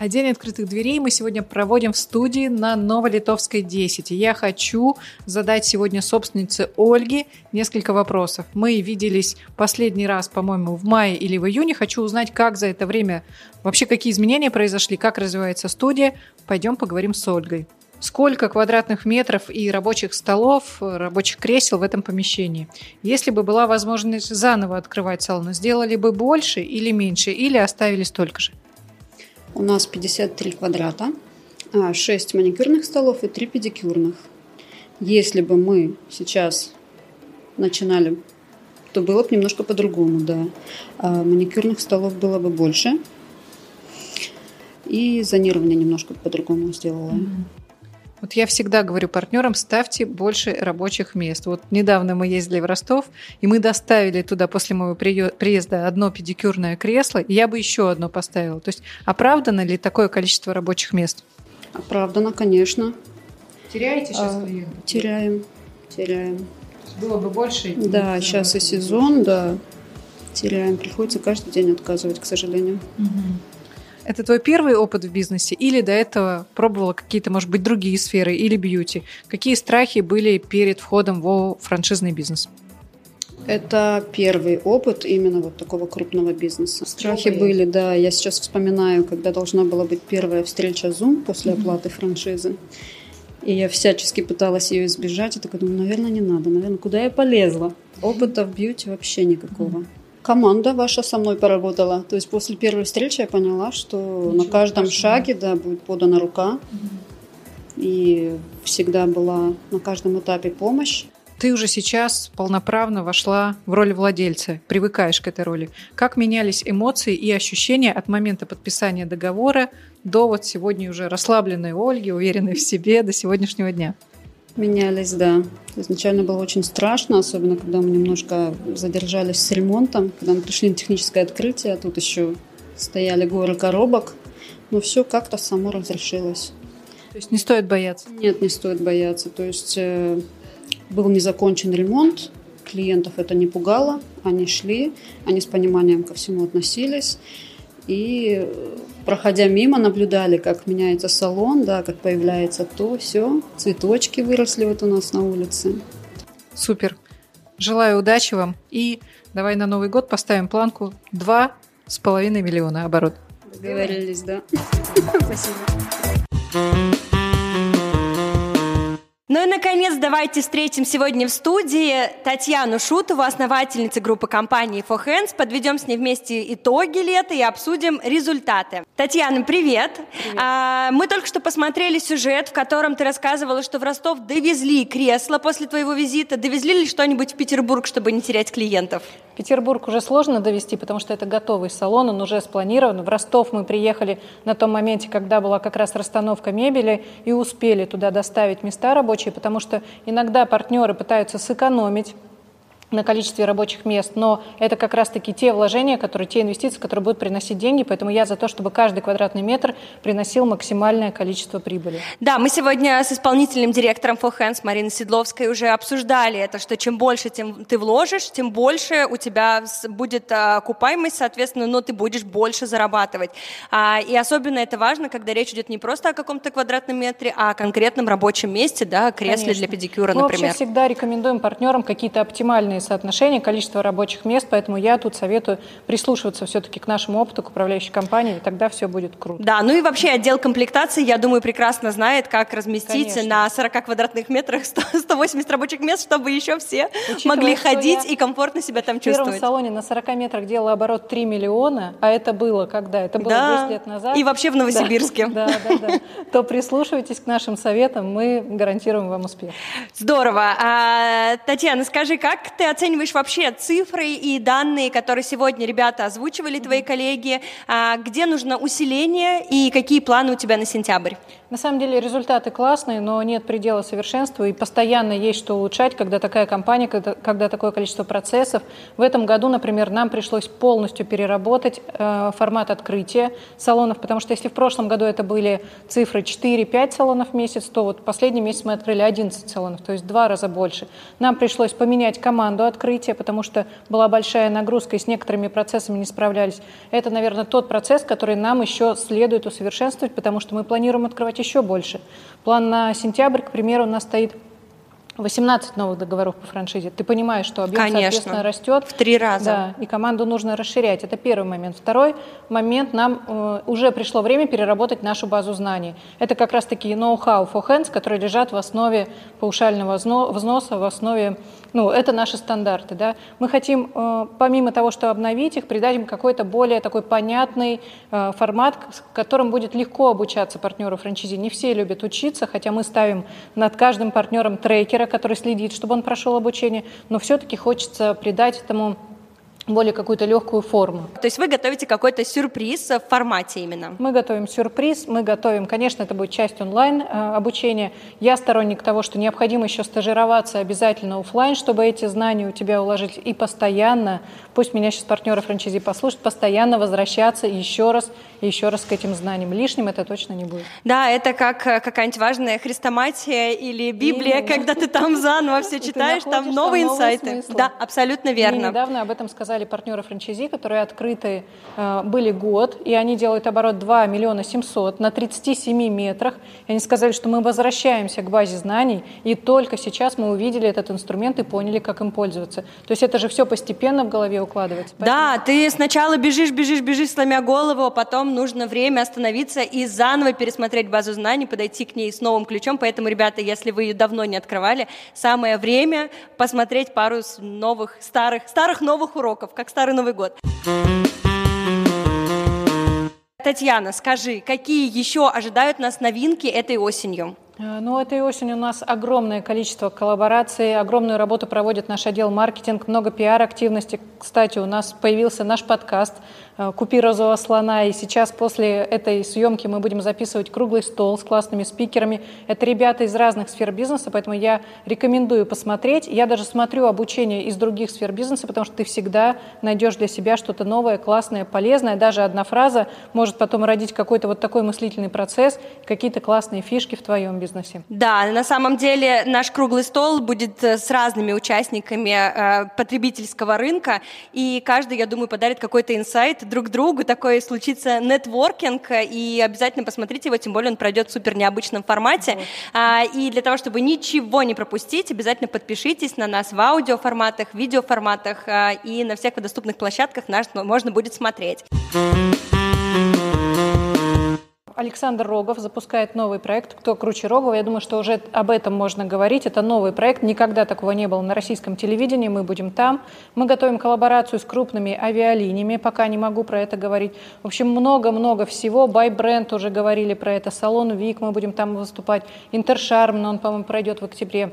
А день открытых дверей мы сегодня проводим в студии на Новолитовской 10. И я хочу задать сегодня собственнице Ольге несколько вопросов. Мы виделись последний раз, по-моему, в мае или в июне. Хочу узнать, как за это время вообще какие изменения произошли, как развивается студия. Пойдем поговорим с Ольгой. Сколько квадратных метров и рабочих столов, рабочих кресел в этом помещении? Если бы была возможность заново открывать салон, сделали бы больше или меньше, или оставили столько же? У нас 53 квадрата, 6 а, маникюрных столов и 3 педикюрных. Если бы мы сейчас начинали, то было бы немножко по-другому, да. А маникюрных столов было бы больше. И зонирование немножко по-другому сделала. Mm-hmm. Вот я всегда говорю партнерам, ставьте больше рабочих мест. Вот недавно мы ездили в Ростов, и мы доставили туда после моего приезда одно педикюрное кресло, и я бы еще одно поставила. То есть оправдано ли такое количество рабочих мест? Оправдано, конечно. Теряете сейчас а, Теряем, теряем. Было бы больше? Да, сейчас и сезон, да. Теряем. Приходится каждый день отказывать, к сожалению. Угу. Это твой первый опыт в бизнесе или до этого пробовала какие-то, может быть, другие сферы или бьюти? Какие страхи были перед входом в франшизный бизнес? Это первый опыт именно вот такого крупного бизнеса. Страхи были, да. Я сейчас вспоминаю, когда должна была быть первая встреча Zoom после оплаты франшизы. И я всячески пыталась ее избежать. И такая думаю, наверное, не надо. Наверное, куда я полезла? Опыта в бьюти вообще никакого. Команда ваша со мной поработала. То есть после первой встречи я поняла, что Ничего на каждом страшного. шаге да, будет подана рука. Угу. И всегда была на каждом этапе помощь. Ты уже сейчас полноправно вошла в роль владельца, привыкаешь к этой роли. Как менялись эмоции и ощущения от момента подписания договора до вот сегодня уже расслабленной Ольги, уверенной в себе до сегодняшнего дня? Менялись, да. Изначально было очень страшно, особенно когда мы немножко задержались с ремонтом, когда мы пришли на техническое открытие, а тут еще стояли горы коробок, но все как-то само разрешилось. То есть не стоит бояться? Нет, не стоит бояться. То есть э, был незакончен ремонт, клиентов это не пугало, они шли, они с пониманием ко всему относились. И проходя мимо, наблюдали, как меняется салон, да, как появляется то, все. Цветочки выросли вот у нас на улице. Супер. Желаю удачи вам и давай на Новый год поставим планку два с половиной миллиона оборот. Договорились, да. (laughs) Спасибо. Ну и, наконец, давайте встретим сегодня в студии Татьяну Шутову, основательницу группы компании For Hands. Подведем с ней вместе итоги лета и обсудим результаты. Татьяна, привет! привет. А, мы только что посмотрели сюжет, в котором ты рассказывала, что в Ростов довезли кресло после твоего визита. Довезли ли что-нибудь в Петербург, чтобы не терять клиентов? Петербург уже сложно довести, потому что это готовый салон, он уже спланирован. В Ростов мы приехали на том моменте, когда была как раз расстановка мебели, и успели туда доставить места рабочие, потому что иногда партнеры пытаются сэкономить на количестве рабочих мест, но это как раз-таки те вложения, которые, те инвестиции, которые будут приносить деньги, поэтому я за то, чтобы каждый квадратный метр приносил максимальное количество прибыли. Да, мы сегодня с исполнительным директором Hands Мариной Седловской уже обсуждали это, что чем больше тем ты вложишь, тем больше у тебя будет а, окупаемость, соответственно, но ты будешь больше зарабатывать. А, и особенно это важно, когда речь идет не просто о каком-то квадратном метре, а о конкретном рабочем месте, да, кресле Конечно. для педикюра, Мы например. Мы вообще всегда рекомендуем партнерам какие-то оптимальные правильные соотношения, количество рабочих мест, поэтому я тут советую прислушиваться все-таки к нашему опыту, к управляющей компании, и тогда все будет круто. Да, ну и вообще отдел комплектации, я думаю, прекрасно знает, как разместить Конечно. на 40 квадратных метрах 100, 180 (laughs) рабочих мест, чтобы еще все Учитывая, могли ходить и комфортно себя там чувствовать. В первом салоне на 40 метрах делала оборот 3 миллиона, а это было когда? Это было да. 10 лет назад. И вообще в Новосибирске. Да, да, да. То прислушивайтесь к нашим советам, мы гарантируем вам успех. Здорово. А, Татьяна, скажи, как ты оцениваешь вообще цифры и данные, которые сегодня ребята озвучивали, твои коллеги? А, где нужно усиление и какие планы у тебя на сентябрь? На самом деле результаты классные, но нет предела совершенству, и постоянно есть что улучшать, когда такая компания, когда, когда такое количество процессов. В этом году, например, нам пришлось полностью переработать э, формат открытия салонов, потому что если в прошлом году это были цифры 4-5 салонов в месяц, то вот последний месяц мы открыли 11 салонов, то есть два раза больше. Нам пришлось поменять команду открытия, потому что была большая нагрузка, и с некоторыми процессами не справлялись. Это, наверное, тот процесс, который нам еще следует усовершенствовать, потому что мы планируем открывать еще больше. План на сентябрь, к примеру, у нас стоит 18 новых договоров по франшизе. Ты понимаешь, что объем, Конечно. соответственно, растет. В три раза. Да, и команду нужно расширять. Это первый момент. Второй момент, нам э, уже пришло время переработать нашу базу знаний. Это как раз-таки ноу-хау for hands, которые лежат в основе паушального взноса, в основе ну, это наши стандарты, да. Мы хотим, э, помимо того, что обновить их, придать им какой-то более такой понятный э, формат, в котором будет легко обучаться партнеру франчайзи. Не все любят учиться, хотя мы ставим над каждым партнером трекера, который следит, чтобы он прошел обучение, но все-таки хочется придать этому более какую-то легкую форму. То есть вы готовите какой-то сюрприз в формате именно? Мы готовим сюрприз, мы готовим, конечно, это будет часть онлайн э, обучения. Я сторонник того, что необходимо еще стажироваться обязательно офлайн, чтобы эти знания у тебя уложить и постоянно, пусть меня сейчас партнеры франчайзи послушают, постоянно возвращаться еще раз и еще раз к этим знаниям. Лишним это точно не будет. Да, это как э, какая-нибудь важная хрестоматия или Библия, Именно. когда ты там заново все читаешь, там новые инсайты. Да, абсолютно верно. Недавно об этом сказали сказали партнеры франчайзи, которые открыты э, были год, и они делают оборот 2 миллиона 700 на 37 метрах. И они сказали, что мы возвращаемся к базе знаний, и только сейчас мы увидели этот инструмент и поняли, как им пользоваться. То есть это же все постепенно в голове укладывается. Поэтому... Да, ты сначала бежишь, бежишь, бежишь, сломя голову, а потом нужно время остановиться и заново пересмотреть базу знаний, подойти к ней с новым ключом. Поэтому, ребята, если вы ее давно не открывали, самое время посмотреть пару новых, старых, старых новых уроков, как Старый Новый год. Татьяна, скажи, какие еще ожидают нас новинки этой осенью? Э, ну, этой осенью у нас огромное количество коллабораций, огромную работу проводит наш отдел маркетинг, много пиар-активности. Кстати, у нас появился наш подкаст «Купи розового слона». И сейчас после этой съемки мы будем записывать круглый стол с классными спикерами. Это ребята из разных сфер бизнеса, поэтому я рекомендую посмотреть. Я даже смотрю обучение из других сфер бизнеса, потому что ты всегда найдешь для себя что-то новое, классное, полезное. Даже одна фраза может потом родить какой-то вот такой мыслительный процесс, какие-то классные фишки в твоем бизнесе. Да, на самом деле наш круглый стол будет э, с разными участниками э, потребительского рынка, и каждый, я думаю, подарит какой-то инсайт друг другу, такой случится нетворкинг, и обязательно посмотрите его, тем более он пройдет в супер необычном формате. А, и для того, чтобы ничего не пропустить, обязательно подпишитесь на нас в аудиоформатах, видеоформатах а, и на всех доступных площадках нас можно будет смотреть. Александр Рогов запускает новый проект «Кто круче Рогова?». Я думаю, что уже об этом можно говорить. Это новый проект. Никогда такого не было на российском телевидении. Мы будем там. Мы готовим коллаборацию с крупными авиалиниями. Пока не могу про это говорить. В общем, много-много всего. Бай Бренд уже говорили про это. Салон Вик мы будем там выступать. InterCHARM, но он, по-моему, пройдет в октябре.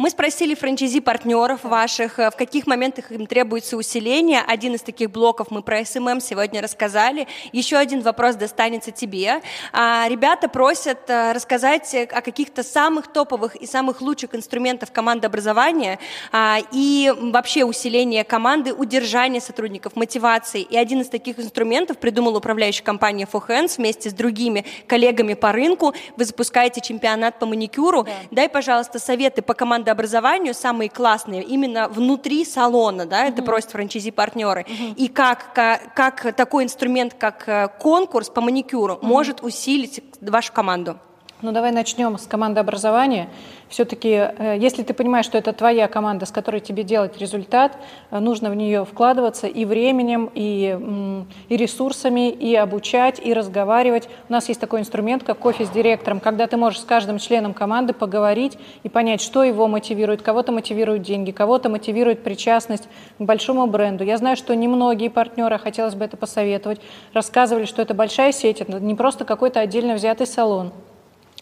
Мы спросили франчайзи-партнеров ваших, э, в каких моментах им требуется усиление. Один из таких блоков мы про SMM сегодня рассказали. Еще один вопрос достанется тебе. А, ребята просят э, рассказать о каких-то самых топовых и самых лучших инструментах командообразования а, и вообще усиление команды, удержание сотрудников, мотивации. И один из таких инструментов придумала управляющая компания For Hands вместе с другими коллегами по рынку. Вы запускаете чемпионат по маникюру. Да. Дай, пожалуйста, советы по командообразованию образованию самые классные именно внутри салона, да, это просят франчайзи-партнеры. И как, как, как такой инструмент, как э, конкурс по маникюру может усилить вашу команду? Ну, давай начнем с команды образования все-таки, э, если ты понимаешь, что это твоя команда, с которой тебе делать результат, э, нужно в нее вкладываться и временем, и, и ресурсами, и обучать, и разговаривать. У нас есть такой инструмент, как кофе с директором, когда ты можешь с каждым членом команды поговорить и понять, что его мотивирует. Кого-то мотивируют деньги, кого-то мотивирует причастность к большому бренду. Я знаю, что немногие партнеры, хотелось бы это посоветовать, рассказывали, что это большая сеть, это не просто какой-то отдельно взятый салон.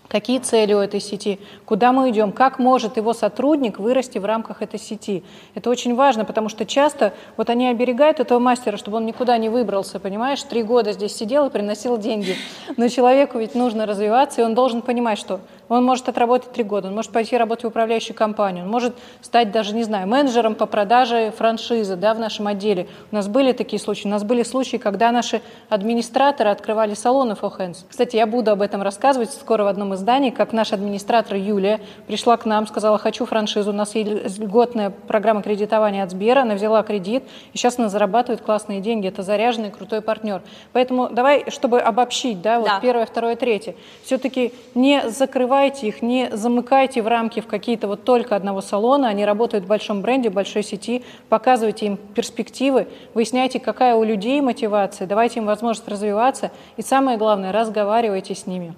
Какие цели у этой сети? Куда мы идем? Как может его сотрудник вырасти в рамках этой сети? Это очень важно, потому что часто вот они оберегают этого мастера, чтобы он никуда не выбрался, понимаешь? Три года здесь сидел и приносил деньги. Но человеку ведь нужно развиваться, и он должен понимать, что он может отработать три года, он может пойти работать в управляющую компанию, он может стать даже, не знаю, менеджером по продаже франшизы да, в нашем отделе. У нас были такие случаи. У нас были случаи, когда наши администраторы открывали салоны for hands. Кстати, я буду об этом рассказывать скоро в одном из зданий, как наш администратор Юлия пришла к нам, сказала, хочу франшизу, у нас есть льготная программа кредитования от Сбера, она взяла кредит, и сейчас она зарабатывает классные деньги. Это заряженный, крутой партнер. Поэтому давай, чтобы обобщить, да, вот да. первое, второе, третье, все-таки не закрывать закрывайте их, не замыкайте в рамки в какие-то вот только одного салона, они работают в большом бренде, в большой сети, показывайте им перспективы, выясняйте, какая у людей мотивация, давайте им возможность развиваться. И самое главное, разговаривайте с ними.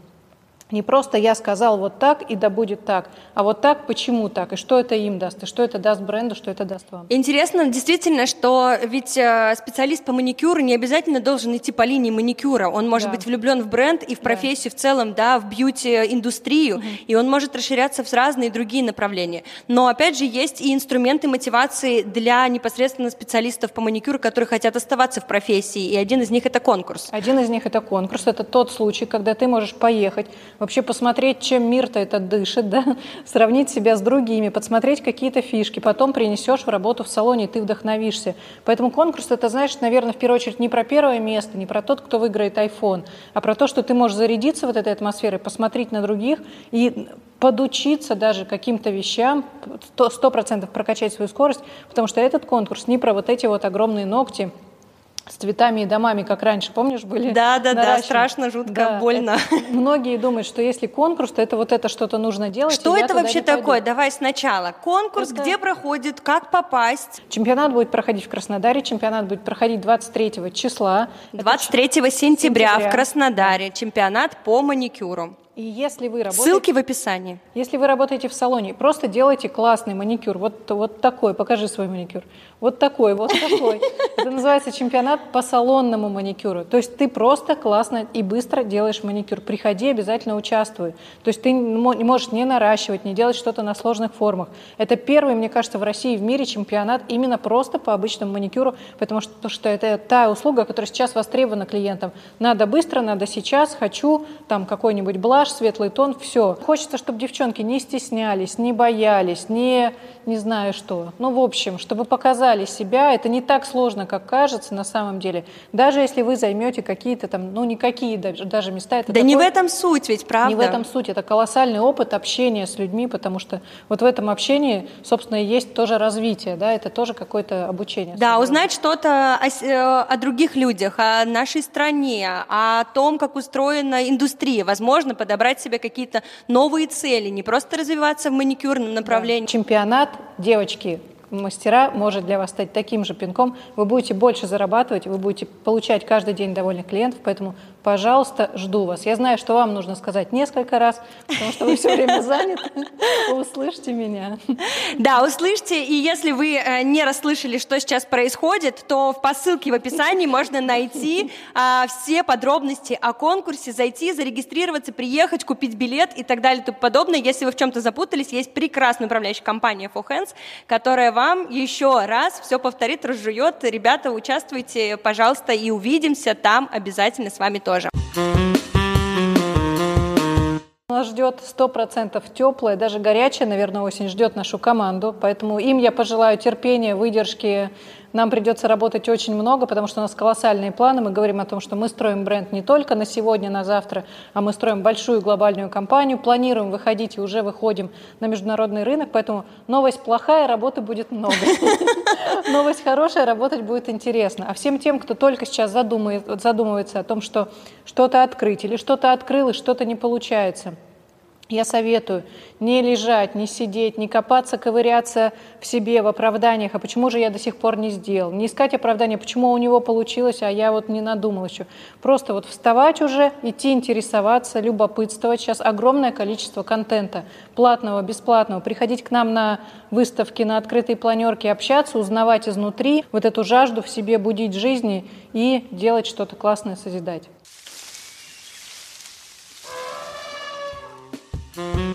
Не просто я сказал вот так, и да будет так, а вот так, почему так, и что это им даст, и что это даст бренду, что это даст вам. Интересно действительно, что ведь э, специалист по маникюру не обязательно должен идти по линии маникюра, он может да. быть влюблен в бренд и в профессию да. в целом, да, в бьюти-индустрию, угу. и он может расширяться в разные другие направления. Но опять же есть и инструменты мотивации для непосредственно специалистов по маникюру, которые хотят оставаться в профессии, и один из них это конкурс. Один из них это конкурс, это тот случай, когда ты можешь поехать вообще посмотреть, чем мир-то это дышит, да? (laughs) сравнить себя с другими, подсмотреть какие-то фишки, потом принесешь в работу в салоне, и ты вдохновишься. Поэтому конкурс это, знаешь, наверное, в первую очередь не про первое место, не про тот, кто выиграет iPhone, а про то, что ты можешь зарядиться вот этой атмосферой, посмотреть на других и подучиться даже каким-то вещам, сто процентов прокачать свою скорость, потому что этот конкурс не про вот эти вот огромные ногти, с цветами и домами, как раньше, помнишь, были? Да, да, да, страшно, жутко, да, больно. Это, многие думают, что если конкурс, то это вот это что-то нужно делать. Что это вообще такое? Давай сначала. Конкурс, это... где проходит, как попасть? Чемпионат будет проходить в Краснодаре, чемпионат будет проходить 23 числа. 23 сентября, сентября в Краснодаре, чемпионат по маникюру. И если вы работаете... Ссылки в описании. Если вы работаете в салоне, просто делайте классный маникюр. Вот, вот такой, покажи свой маникюр. Вот такой, вот такой. Это называется чемпионат по салонному маникюру. То есть ты просто классно и быстро делаешь маникюр. Приходи, обязательно участвуй. То есть ты не можешь не наращивать, не делать что-то на сложных формах. Это первый, мне кажется, в России в мире чемпионат именно просто по обычному маникюру, потому что, что это та услуга, которая сейчас востребована клиентам. Надо быстро, надо сейчас, хочу, там какой-нибудь блаш, светлый тон, все. Хочется, чтобы девчонки не стеснялись, не боялись, не, не знаю что. Ну, в общем, чтобы показали себя. Это не так сложно, как кажется на самом деле. Даже если вы займете какие-то там, ну, никакие даже, даже места. Это да такой, не в этом суть ведь, правда? Не в этом суть. Это колоссальный опыт общения с людьми, потому что вот в этом общении, собственно, и есть тоже развитие, да, это тоже какое-то обучение. Да, узнать что-то о, э, о других людях, о нашей стране, о том, как устроена индустрия. Возможно, подобрать себе какие-то новые цели, не просто развиваться в маникюрном направлении. Да. Чемпионат девочки мастера может для вас стать таким же пинком. Вы будете больше зарабатывать, вы будете получать каждый день довольных клиентов, поэтому Пожалуйста, жду вас. Я знаю, что вам нужно сказать несколько раз, потому что вы все время заняты. Услышьте меня. Да, услышьте. И если вы э, не расслышали, что сейчас происходит, то в посылке в описании можно найти а, все подробности о конкурсе, зайти, зарегистрироваться, приехать, купить билет и так далее и тому подобное. Если вы в чем-то запутались, есть прекрасная управляющая компания For Hands, которая вам еще раз все повторит, разжует. Ребята, участвуйте, пожалуйста, и увидимся там обязательно с вами тоже тоже. Нас ждет 100% теплая, даже горячая, наверное, осень ждет нашу команду. Поэтому им я пожелаю терпения, выдержки, нам придется работать очень много, потому что у нас колоссальные планы. Мы говорим о том, что мы строим бренд не только на сегодня, на завтра, а мы строим большую глобальную компанию, планируем выходить и уже выходим на международный рынок. Поэтому новость плохая, работы будет много. (laughs) Новость хорошая, работать будет интересно. А всем тем, кто только сейчас задумывается о том, что что-то открыть или что-то открыл и что-то не получается – я советую не лежать, не сидеть, не копаться, ковыряться в себе в оправданиях, а почему же я до сих пор не сделал, не искать оправдания, почему у него получилось, а я вот не надумал еще. Просто вот вставать уже, идти интересоваться, любопытствовать. Сейчас огромное количество контента, платного, бесплатного. Приходить к нам на выставки, на открытые планерки, общаться, узнавать изнутри, вот эту жажду в себе будить жизни и делать что-то классное, созидать. Mm-hmm.